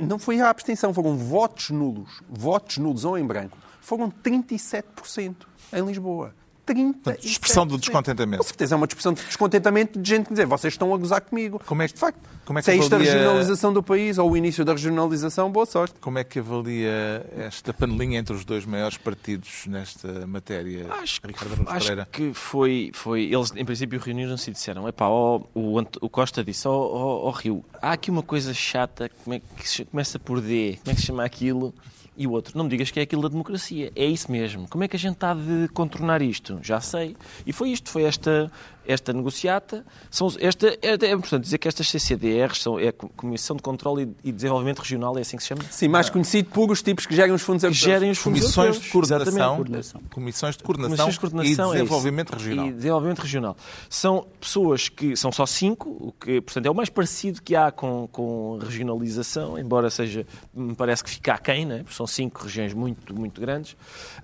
não foi a abstenção, foram votos nulos. Votos nulos ou em branco. Foram 37% em Lisboa. 30. Portanto, expressão do descontentamento. Com certeza é uma expressão de descontentamento de gente que dizer vocês estão a gozar comigo. Como é que, de facto, como é que se é isto a avalia- regionalização do país ou o início da regionalização, boa sorte. Como é que avalia esta panelinha entre os dois maiores partidos nesta matéria? Acho, que- Ricardo Araújo acho Pereira? que foi, foi. Eles, em princípio, reuniram-se e disseram: epá, ó, o, o Costa disse: ó ó, ó, Rio, há aqui uma coisa chata, como é que se- começa por D, como é que se chama aquilo? E o outro, não me digas que é aquilo da democracia. É isso mesmo. Como é que a gente está de contornar isto? Já sei. E foi isto, foi esta, esta negociata. São, esta, é, é importante dizer que estas CCDRs são é a Comissão de Controle e Desenvolvimento Regional, é assim que se chama? Sim, mais conhecido por os tipos que gerem os fundos Que europeus. gerem os fundos Comissões europeus. de coordenação. Coordenação. comissões de coordenação, Comissões de coordenação e é desenvolvimento regional. E desenvolvimento regional. São pessoas que são só cinco, o que, portanto, é o mais parecido que há com, com regionalização, embora seja, me parece que fica aquém, né? porque são cinco regiões muito, muito grandes.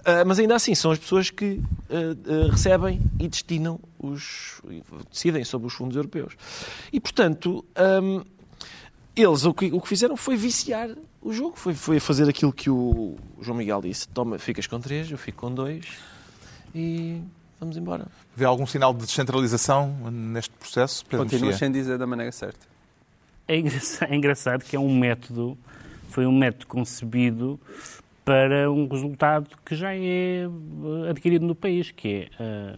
Ah, mas ainda assim, são as pessoas que ah, ah, recebem e destinam os. Decidem sobre os fundos europeus. E, portanto. hum, eles o que, o que fizeram foi viciar o jogo, foi, foi fazer aquilo que o João Miguel disse: toma, ficas com três, eu fico com dois e vamos embora. Vê algum sinal de descentralização neste processo? Pedro Continua Mexia? sem dizer da maneira certa. É engraçado, é engraçado que é um método, foi um método concebido para um resultado que já é eh, adquirido no país, que é eh,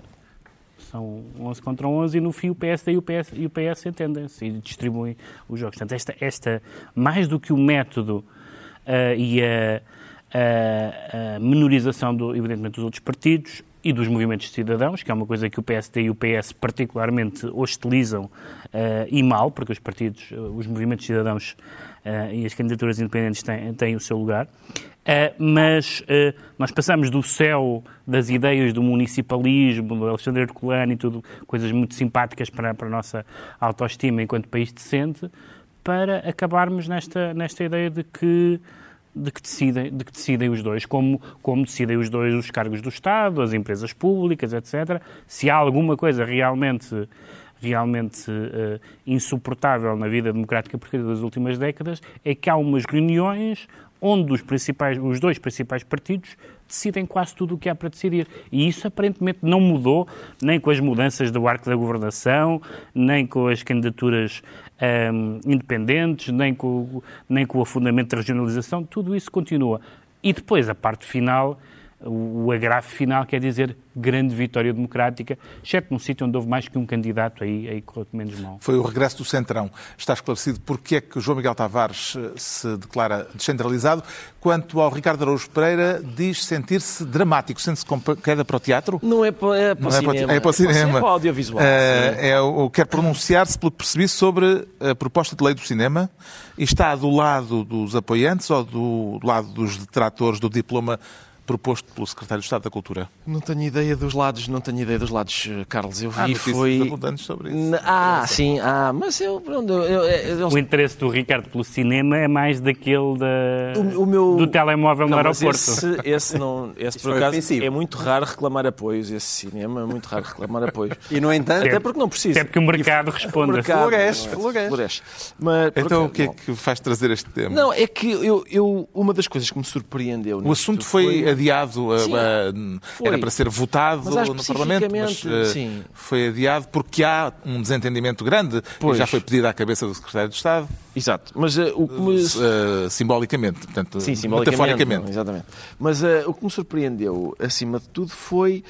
são 11 contra 11 e no fim o PSD e o PS, e o PS entendem-se e distribuem os jogos. Portanto, esta, esta mais do que o método eh, e a, a- a menorização, do, evidentemente, dos outros partidos e dos movimentos de cidadãos, que é uma coisa que o PSD e o PS particularmente hostilizam eh, e mal, porque os partidos, eh, os movimentos de cidadãos e as candidaturas independentes têm, têm o seu lugar. Eh, mas eh, nós passamos do céu das ideias do municipalismo, do Alexandre Herculano e tudo, coisas muito simpáticas para, para a nossa autoestima enquanto país decente, para acabarmos nesta, nesta ideia de que de que decidem, de que decidem os dois, como, como decidem os dois os cargos do Estado, as empresas públicas, etc. Se há alguma coisa realmente realmente eh, insuportável na vida democrática portuguesa das últimas décadas é que há umas reuniões onde os, principais, os dois principais partidos decidem quase tudo o que há para decidir. E isso aparentemente não mudou nem com as mudanças do arco da governação, nem com as candidaturas ahm, independentes, nem com, nem com o afundamento da regionalização. Tudo isso continua. E depois, a parte final, o, o agravo final quer dizer grande vitória democrática, exceto num sítio onde houve mais que um candidato, aí, aí correu menos mal. Foi o regresso do Centrão. Está esclarecido porque é que o João Miguel Tavares eh, se declara descentralizado. Quanto ao Ricardo Araújo Pereira, diz sentir-se dramático. Sente-se com queda para o teatro? Não é para, é para Não o é para, cinema. é para o cinema. É para o audiovisual. Eh, é o, quer pronunciar-se, pelo que percebi, sobre a proposta de lei do cinema e está do lado dos apoiantes ou do lado dos detratores do diploma proposto pelo Secretário de Estado da Cultura? Não tenho ideia dos lados, não tenho ideia dos lados, eh, Carlos. Eu vi Há notícias foi. abundantes sobre isso. Ah, sim, ah, mas eu. pronto, eu, eu, eu- O interesse do Ricardo pelo cinema é mais daquele da, O- o meu- do telemóvel Não, no aeroporto. Esse, esse não, esse por foi acaso ofensivo. é muito raro reclamar apoios. Esse cinema é muito raro reclamar apoios. E, no entanto, Até porque não precisa. Até porque o mercado O responde. mercado, Floresce, é? floresce. Floresce. Mas, Então, o que é que faz trazer este tema? Não, é que eu, eu, uma das coisas que me surpreendeu. O assunto foi, adiado, foi. era para ser votado no Parlamento, mas sim. foi adiado porque há um desentendimento grande Pois. já foi pedido à cabeça do Secretário de Estado, Exato. Mas eh, o que me. simbolicamente, portanto, Sim, simbolicamente. metaforicamente. não, exatamente. Mas o que me surpreendeu, acima de tudo, foi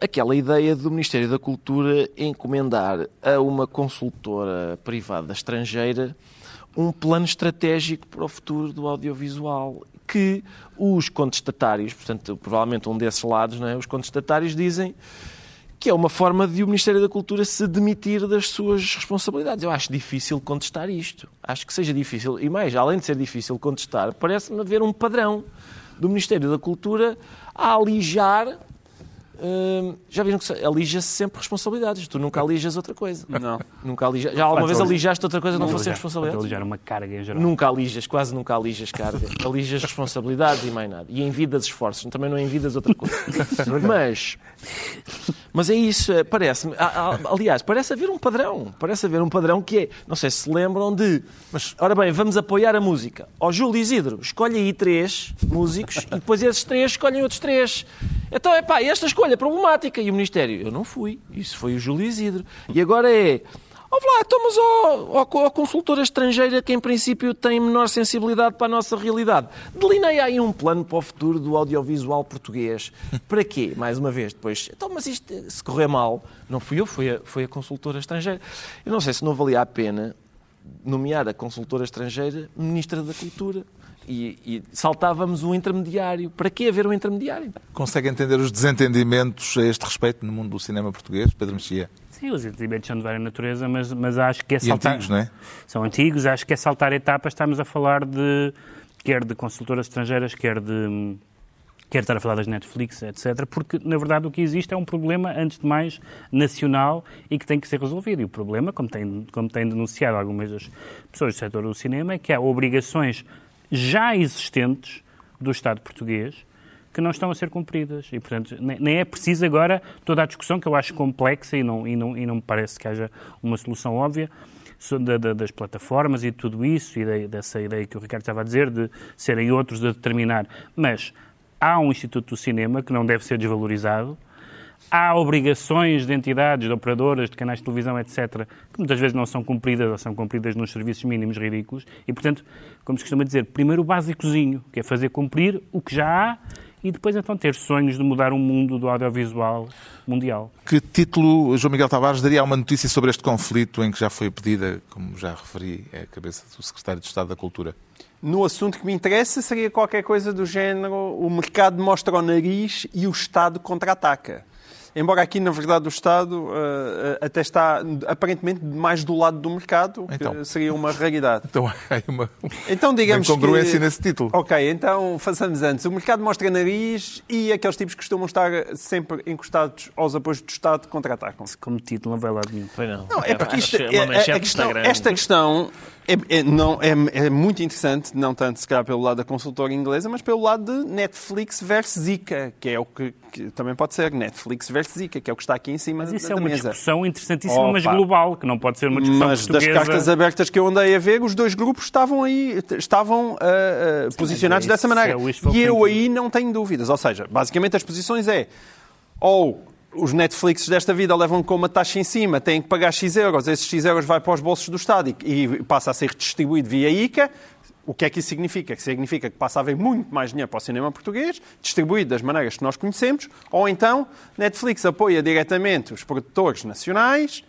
aquela ideia do Ministério da Cultura encomendar a uma consultora privada estrangeira um plano estratégico para o futuro do audiovisual que os contestatários, portanto, provavelmente um desses lados, não é? os contestatários dizem que é uma forma de o Ministério da Cultura se demitir das suas responsabilidades. Eu acho difícil contestar isto. Acho que seja difícil. E mais, além de ser difícil contestar, parece-me haver um padrão do Ministério da Cultura a alijar. Hum, já viram que se- alija-se sempre responsabilidades. Tu nunca alijas outra coisa. Não. Nunca alija... Já alguma vez alijaste outra coisa que não fosse responsabilidade? alijar uma carga em geral. Nunca alijas, quase nunca alijas carga. Alijas responsabilidades e mais nada. E envidas esforços. Também não envidas outra coisa. mas, mas é isso, é, parece-me. Aliás, parece haver um padrão. Parece haver um padrão que é. Não sei se se lembram de. Mas, ora bem, vamos apoiar a música. Ó Júlio Isidro, escolhe aí três músicos e depois esses três escolhem outros três. Então, é pá, esta escolha é problemática. E o Ministério, eu não fui. Isso foi o Júlio Isidro. E agora é, ó lá, mas ó, ó, ó consultora estrangeira que em princípio tem menor sensibilidade para a nossa realidade, delineia aí um plano para o futuro do audiovisual português. Para quê? Mais uma vez, depois, então, mas isto, se correr mal, não fui eu, foi a, foi a consultora estrangeira. Eu não sei se não valia a pena nomear a consultora estrangeira Ministra da Cultura. E, e, saltávamos o intermediário. Para que haver um intermediário? Consegue entender os desentendimentos a este respeito no mundo do cinema português, Pedro Mexia? Sim, os desentendimentos são de várias natureza, mas, mas acho que é saltar... E antigos, não é? São antigos, acho que é saltar etapas. Estamos a falar de, quer de consultoras estrangeiras, quer de... Quer estar a falar das Netflix, etc. Porque, na verdade, o que existe é um problema, antes de mais, nacional e que tem que ser resolvido. E o problema, como tem, como tem denunciado algumas das pessoas do setor do cinema, é que há obrigações já existentes do Estado português que não estão a ser cumpridas. E, portanto, nem é preciso agora toda a discussão, que eu acho complexa e não, e não, e não me parece que haja uma solução óbvia, das plataformas e tudo isso, e dessa ideia que o Ricardo estava a dizer, de serem outros a determinar. Mas há um Instituto do Cinema que não deve ser desvalorizado, há obrigações de entidades, de operadoras, de canais de televisão, etc., que muitas vezes não são cumpridas ou são cumpridas nos serviços mínimos ridículos. E, portanto, como se costuma dizer, primeiro o básicozinho, que é fazer cumprir o que já há e depois então ter sonhos de mudar o mundo do audiovisual mundial. Que título, João Miguel Tavares, daria a uma notícia sobre este conflito em que já foi pedida, como já referi, é a cabeça do Secretário de Estado da Cultura? No assunto que me interessa seria qualquer coisa do género o mercado mostra o nariz e o Estado contra-ataca embora aqui, na verdade, o Estado uh, até está aparentemente mais do lado do mercado, então. que seria uma raridade. Então há uma, então, digamos uma incongruência que... nesse título. Ok, então façamos antes. O mercado mostra nariz e aqueles tipos que costumam estar sempre encostados aos apoios do Estado contra-atacam. Como título, não vai lá de mim. Pois não. não é porque isto, é, é, a questão, esta questão é, é, não, é, é, muito interessante, não tanto se calhar pelo lado da consultora inglesa, mas pelo lado de Netflix versus Zika, que é o que, que também pode ser Netflix versus Zika, que é o que está aqui em cima mas isso da, é uma mesa. discussão interessantíssima, mas global, que não pode ser uma discussão Mas portuguesa. das cartas abertas que eu andei a ver, os dois grupos estavam aí, estavam uh, uh, posicionados dessa maneira. É e eu aí não tenho dúvidas. Ou seja, basicamente as posições é ou os Netflix desta vida levam com uma taxa em cima, têm que pagar X euros, esses X euros vai para os bolsos do Estado e, e passa a ser distribuído via ICA. O que é que isso significa? Que significa que passa a haver muito mais dinheiro para o cinema português, distribuído das maneiras que nós conhecemos, ou então Netflix apoia diretamente os produtores nacionais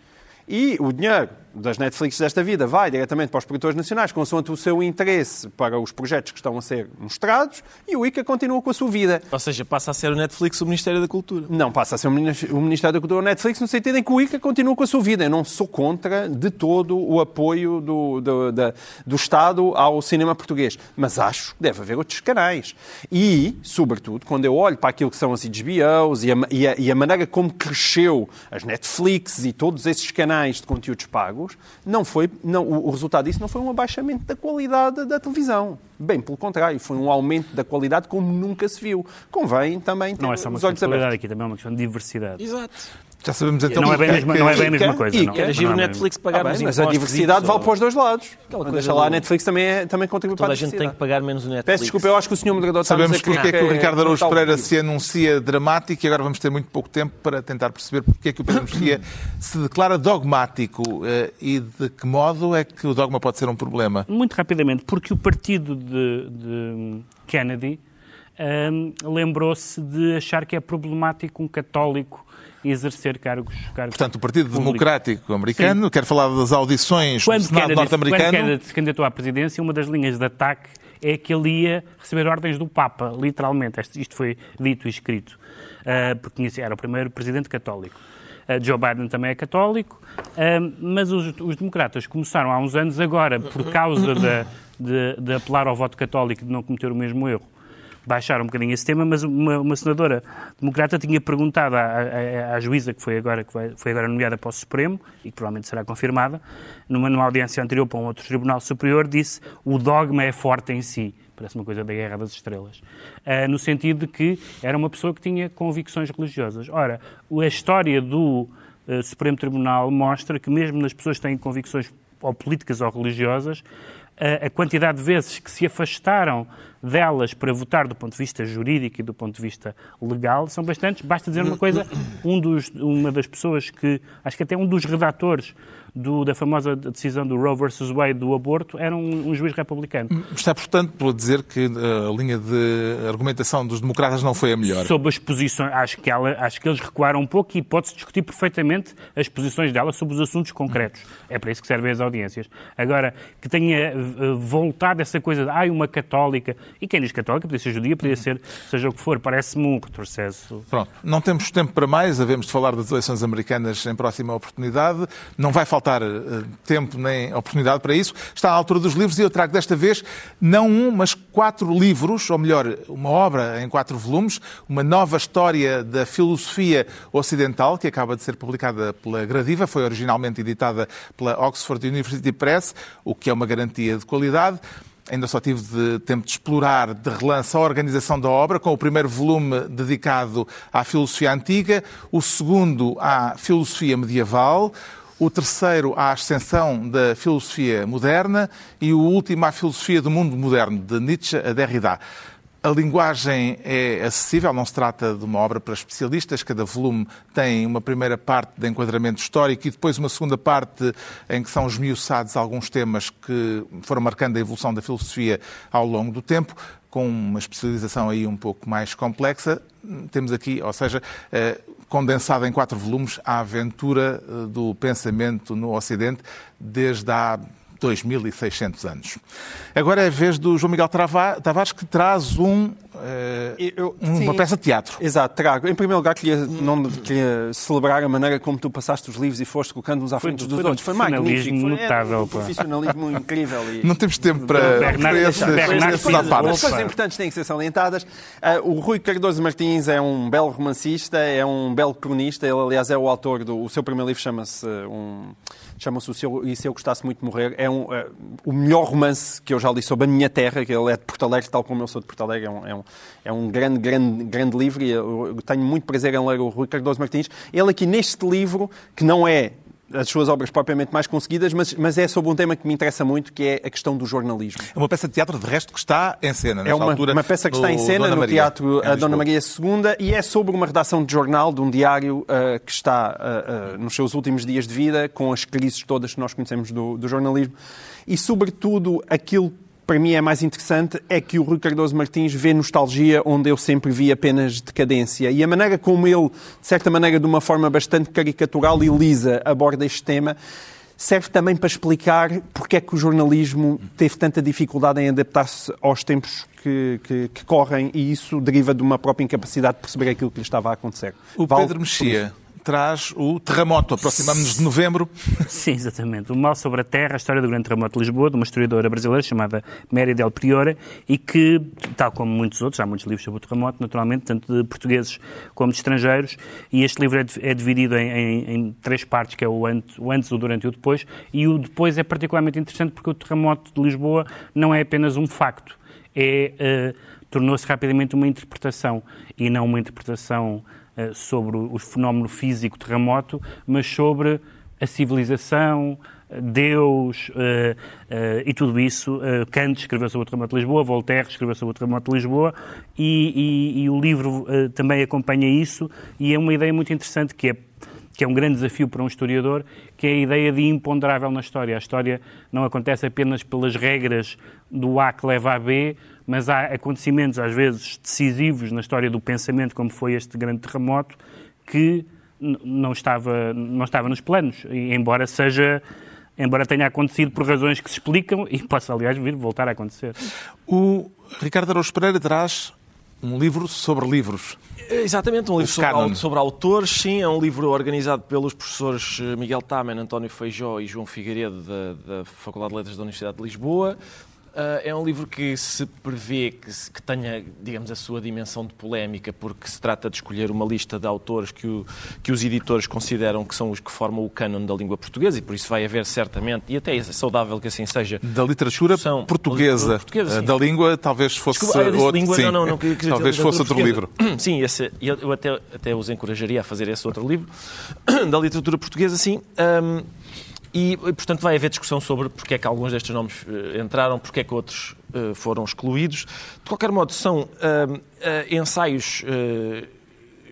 e o dinheiro das Netflix desta vida vai diretamente para os produtores nacionais, consoante o seu interesse para os projetos que estão a ser mostrados, e o ICA continua com a sua vida. Ou seja, passa a ser o Netflix o Ministério da Cultura. Não passa a ser o Ministério da Cultura o Netflix, no sentido em que o ICA continua com a sua vida. Eu não sou contra de todo o apoio do, do, do, do Estado ao cinema português, mas acho que deve haver outros canais. E, sobretudo, quando eu olho para aquilo que são as HBOs e a, e a, e a maneira como cresceu as Netflix e todos esses canais de conteúdos pagos, não foi, não, o, resultado disso não foi um abaixamento da qualidade da televisão. Bem, pelo contrário, foi um aumento da qualidade como nunca se viu. Convém também ter não é só uma questão de qualidade aqui, também é uma questão de diversidade. Exato. Já sabemos então não é bem, a mesma, não é bem a mesma coisa. E não. quer agir o Netflix pagar ah, menos Mas a diversidade vale para os dois lados. Deixa lá, a Netflix também, é, também contribui para a a gente tem que pagar menos o Netflix. Peço desculpa, eu acho que o senhor moderador Sabemos está a dizer porque é que o Ricardo Araújo Pereira se anuncia dramático e agora vamos ter muito pouco tempo para tentar perceber porque é que o Pedro Mexia se declara dogmático eh, e de que modo é que o dogma pode ser um problema. Muito rapidamente, porque o partido de, de Kennedy um, lembrou-se de achar que é problemático um católico exercer cargos. cargos Portanto, o Partido públicos. Democrático Americano Sim. quer falar das audições quando do Senado norte-americano. Quando Kennedy se candidatou à presidência, uma das linhas de ataque é que ele ia receber ordens do Papa, literalmente. Isto foi dito e escrito, uh, porque era o primeiro presidente católico. Uh, Joe Biden também é católico, uh, mas os, os, democratas começaram há uns anos agora, por causa de, de, de apelar ao voto católico e de não cometer o mesmo erro, baixar um bocadinho esse tema, mas uma, uma senadora democrata tinha perguntado à, à, à, juíza que foi agora, que foi agora nomeada para o Supremo, e que provavelmente será confirmada, numa, numa audiência anterior para um outro Tribunal Superior, disse o dogma é forte em si. Parece uma coisa da Guerra das Estrelas. Uh, no sentido de que era uma pessoa que tinha convicções religiosas. Ora, a história do uh, Supremo Tribunal mostra que mesmo nas pessoas que têm convicções ou políticas ou religiosas, a quantidade de vezes que se afastaram delas para votar do ponto de vista jurídico e do ponto de vista legal são bastantes. Basta dizer uma coisa, um dos, uma das pessoas que, acho que até um dos redatores do, da famosa decisão do Roe versus Wade do aborto era um, um juiz republicano. Está, portanto, por dizer que eh, a linha de argumentação dos democratas não foi a melhor. Sobre as posições, acho que, ela, acho que eles recuaram um pouco e pode-se discutir perfeitamente as posições dela sobre os assuntos concretos. É para isso que servem as audiências. Agora, que tenha uh, voltado essa coisa de, ai, uma católica, e quem diz católica, podia ser judia, podia ser, seja o que for, parece-me um retrocesso. Pronto, não temos tempo para mais, havemos de falar das eleições americanas em próxima oportunidade. Não vai faltar faltar uh, tempo nem oportunidade para isso. Está à altura dos livros e eu trago desta vez não um, mas quatro livros, ou melhor, uma obra em quatro volumes, uma nova história da filosofia ocidental, que acaba de ser publicada pela Gradiva, foi originalmente editada pela Oxford University Press, o que é uma garantia de qualidade. Ainda só tive de tempo de explorar de relance a organização da obra, com o primeiro volume dedicado à filosofia antiga, o segundo à filosofia medieval, o terceiro à ascensão da filosofia moderna e o último à filosofia do mundo moderno, de Nietzsche a Derrida. A linguagem é acessível, não se trata de uma obra para especialistas. Cada volume tem uma primeira parte de enquadramento histórico e depois uma segunda parte em que são esmiuçados alguns temas que foram marcando a evolução da filosofia ao longo do tempo, com uma especialização aí um pouco mais complexa. Temos aqui, ou seja, eh, condensada em quatro volumes, a aventura eh, do pensamento no Ocidente desde há 2.600 anos. Agora é a vez do João Miguel Tavares que traz um, uh, eu, uma sim, peça de teatro. Exato, trago. Em primeiro lugar, queria, não, queria celebrar a maneira como tu passaste os livros e foste colocando-nos à frente dos outros. Foi magnífico. Foi notável, um profissionalismo incrível. E... Não temos tempo para, esses, esses As coisas importantes têm que ser salientadas. Uh, o Rui Cardoso Martins é um belo romancista, é um belo cronista. Ele, aliás, é o autor do... O seu primeiro livro chama-se... Uh, um, chama-se o seu, E Se Eu Gostasse Muito de Morrer. É um, uh, o melhor romance que eu já li sobre a minha terra, que ele é de Porto Alegre, tal como eu sou de Porto Alegre. É um, é um, é um grande, grande, grande livro e eu tenho muito prazer em ler o Rui Cardoso Martins. Ele aqui neste livro, que não é as suas obras propriamente mais conseguidas, mas, mas é sobre um tema que me interessa muito, que é a questão do jornalismo. É uma peça de teatro, de resto, que está em cena, É uma, altura, uma peça que está em cena no Maria, Teatro a Dona Maria II e é sobre uma redação de jornal, de um diário uh, que está uh, uh, nos seus últimos dias de vida, com as crises todas que nós conhecemos do, do jornalismo e, sobretudo, aquilo para mim é mais interessante é que o Rui Cardoso Martins vê nostalgia onde eu sempre vi apenas decadência. E a maneira como ele, de certa maneira, de uma forma bastante caricatural e lisa, aborda este tema, serve também para explicar porque é que o jornalismo teve tanta dificuldade em adaptar-se aos tempos que, que, que, correm e isso deriva de uma própria incapacidade de perceber aquilo que lhe estava a acontecer. O vale Pedro Mexia traz o terremoto. Aproximamos-nos de novembro. Sim, exatamente. O Mal sobre a Terra, a história do grande terremoto de Lisboa, de uma historiadora brasileira chamada Mary Del Priore, e que, tal como muitos outros, há muitos livros sobre o terremoto, naturalmente, tanto de portugueses como de estrangeiros, e este livro é, é dividido em, em, em, três partes, que é o antes, o antes, o durante e o depois, e o depois é particularmente interessante porque o terremoto de Lisboa não é apenas um facto, é... Uh, tornou-se rapidamente uma interpretação e não uma interpretação sobre o fenómeno físico terremoto, mas sobre a civilização, Deus uh, uh, e tudo isso. Uh, Kant escreveu sobre o terremoto de Lisboa, Voltaire escreveu sobre o terremoto de Lisboa e, e, e o livro também acompanha isso e é uma ideia muito interessante que é que é um grande desafio para um historiador, que é a ideia de imponderável na história. A história não acontece apenas pelas regras do A que leva a B, mas há acontecimentos, às vezes, decisivos na história do pensamento, como foi este grande terremoto, que não estava, não estava nos planos, embora seja embora tenha acontecido por razões que se explicam e possa, aliás, vir voltar a acontecer. O Ricardo Araújo Pereira traz um livro sobre livros. Exatamente, um livro sobre, sobre, autores, sim. É um livro organizado pelos professores eh, Miguel Tamen, António Feijó e João Figueiredo da, da Faculdade de Letras da Universidade de Lisboa. Uh, é um livro que se prevê que, se, que, tenha, digamos, a sua dimensão de polémica, porque se trata de escolher uma lista de autores que, o, que os editores consideram que são os que formam o cânon da língua portuguesa, e por isso vai haver certamente, e até é saudável que assim seja. Da literatura são, portuguesa. portuguesa da língua, talvez fosse Desculpa, outro. Língua, sim. Não, não, que, talvez fosse outro livro. Sim, esse, eu até, até os encorajaria a fazer esse outro livro. Da literatura portuguesa, sim. Um, e, portanto, vai haver discussão sobre porque é que alguns destes nomes uh, entraram, porque é que outros uh, foram excluídos. De qualquer modo, são uh, ensaios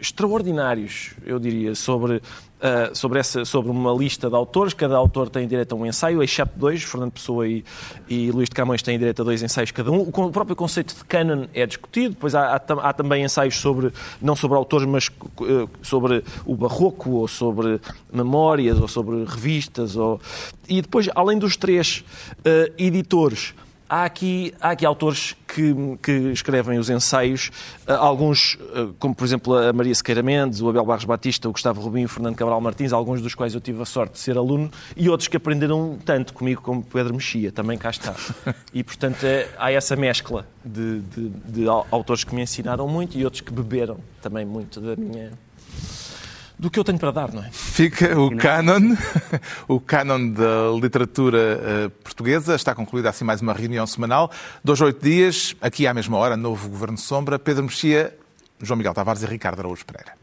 extraordinários, eu diria, sobre, uh, sobre, essa, sobre uma lista de autores. Cada autor tem direito a um ensaio, exceto dois, Fernando Pessoa e, e Luís de Camões têm direito a dois ensaios cada um. O, próprio conceito de canon é discutido, depois há, há, há também ensaios sobre, não sobre autores, mas uh, sobre o barroco, ou sobre memórias, ou sobre revistas. Ou... E depois, além dos três uh, editores, Há aqui, há aqui autores que, que escrevem os ensaios, eh, alguns, eh, como por exemplo a Maria Sequeira Mendes, o Abel Barros Batista, o Gustavo Rubinho, o Fernando Cabral Martins, alguns dos quais eu tive a sorte de ser aluno, e outros que aprenderam tanto comigo como Pedro Mexia, também cá está. E portanto é, há essa mescla de, de, de autores que me ensinaram muito e outros que beberam também muito da minha do que eu tenho para dar, não é? Fica o canon, o canon da literatura uh, portuguesa. Está concluída assim mais uma reunião semanal. Dois, oito dias, aqui à mesma hora, novo Governo Sombra. Pedro Mexia, João Miguel Tavares e Ricardo Araújo Pereira.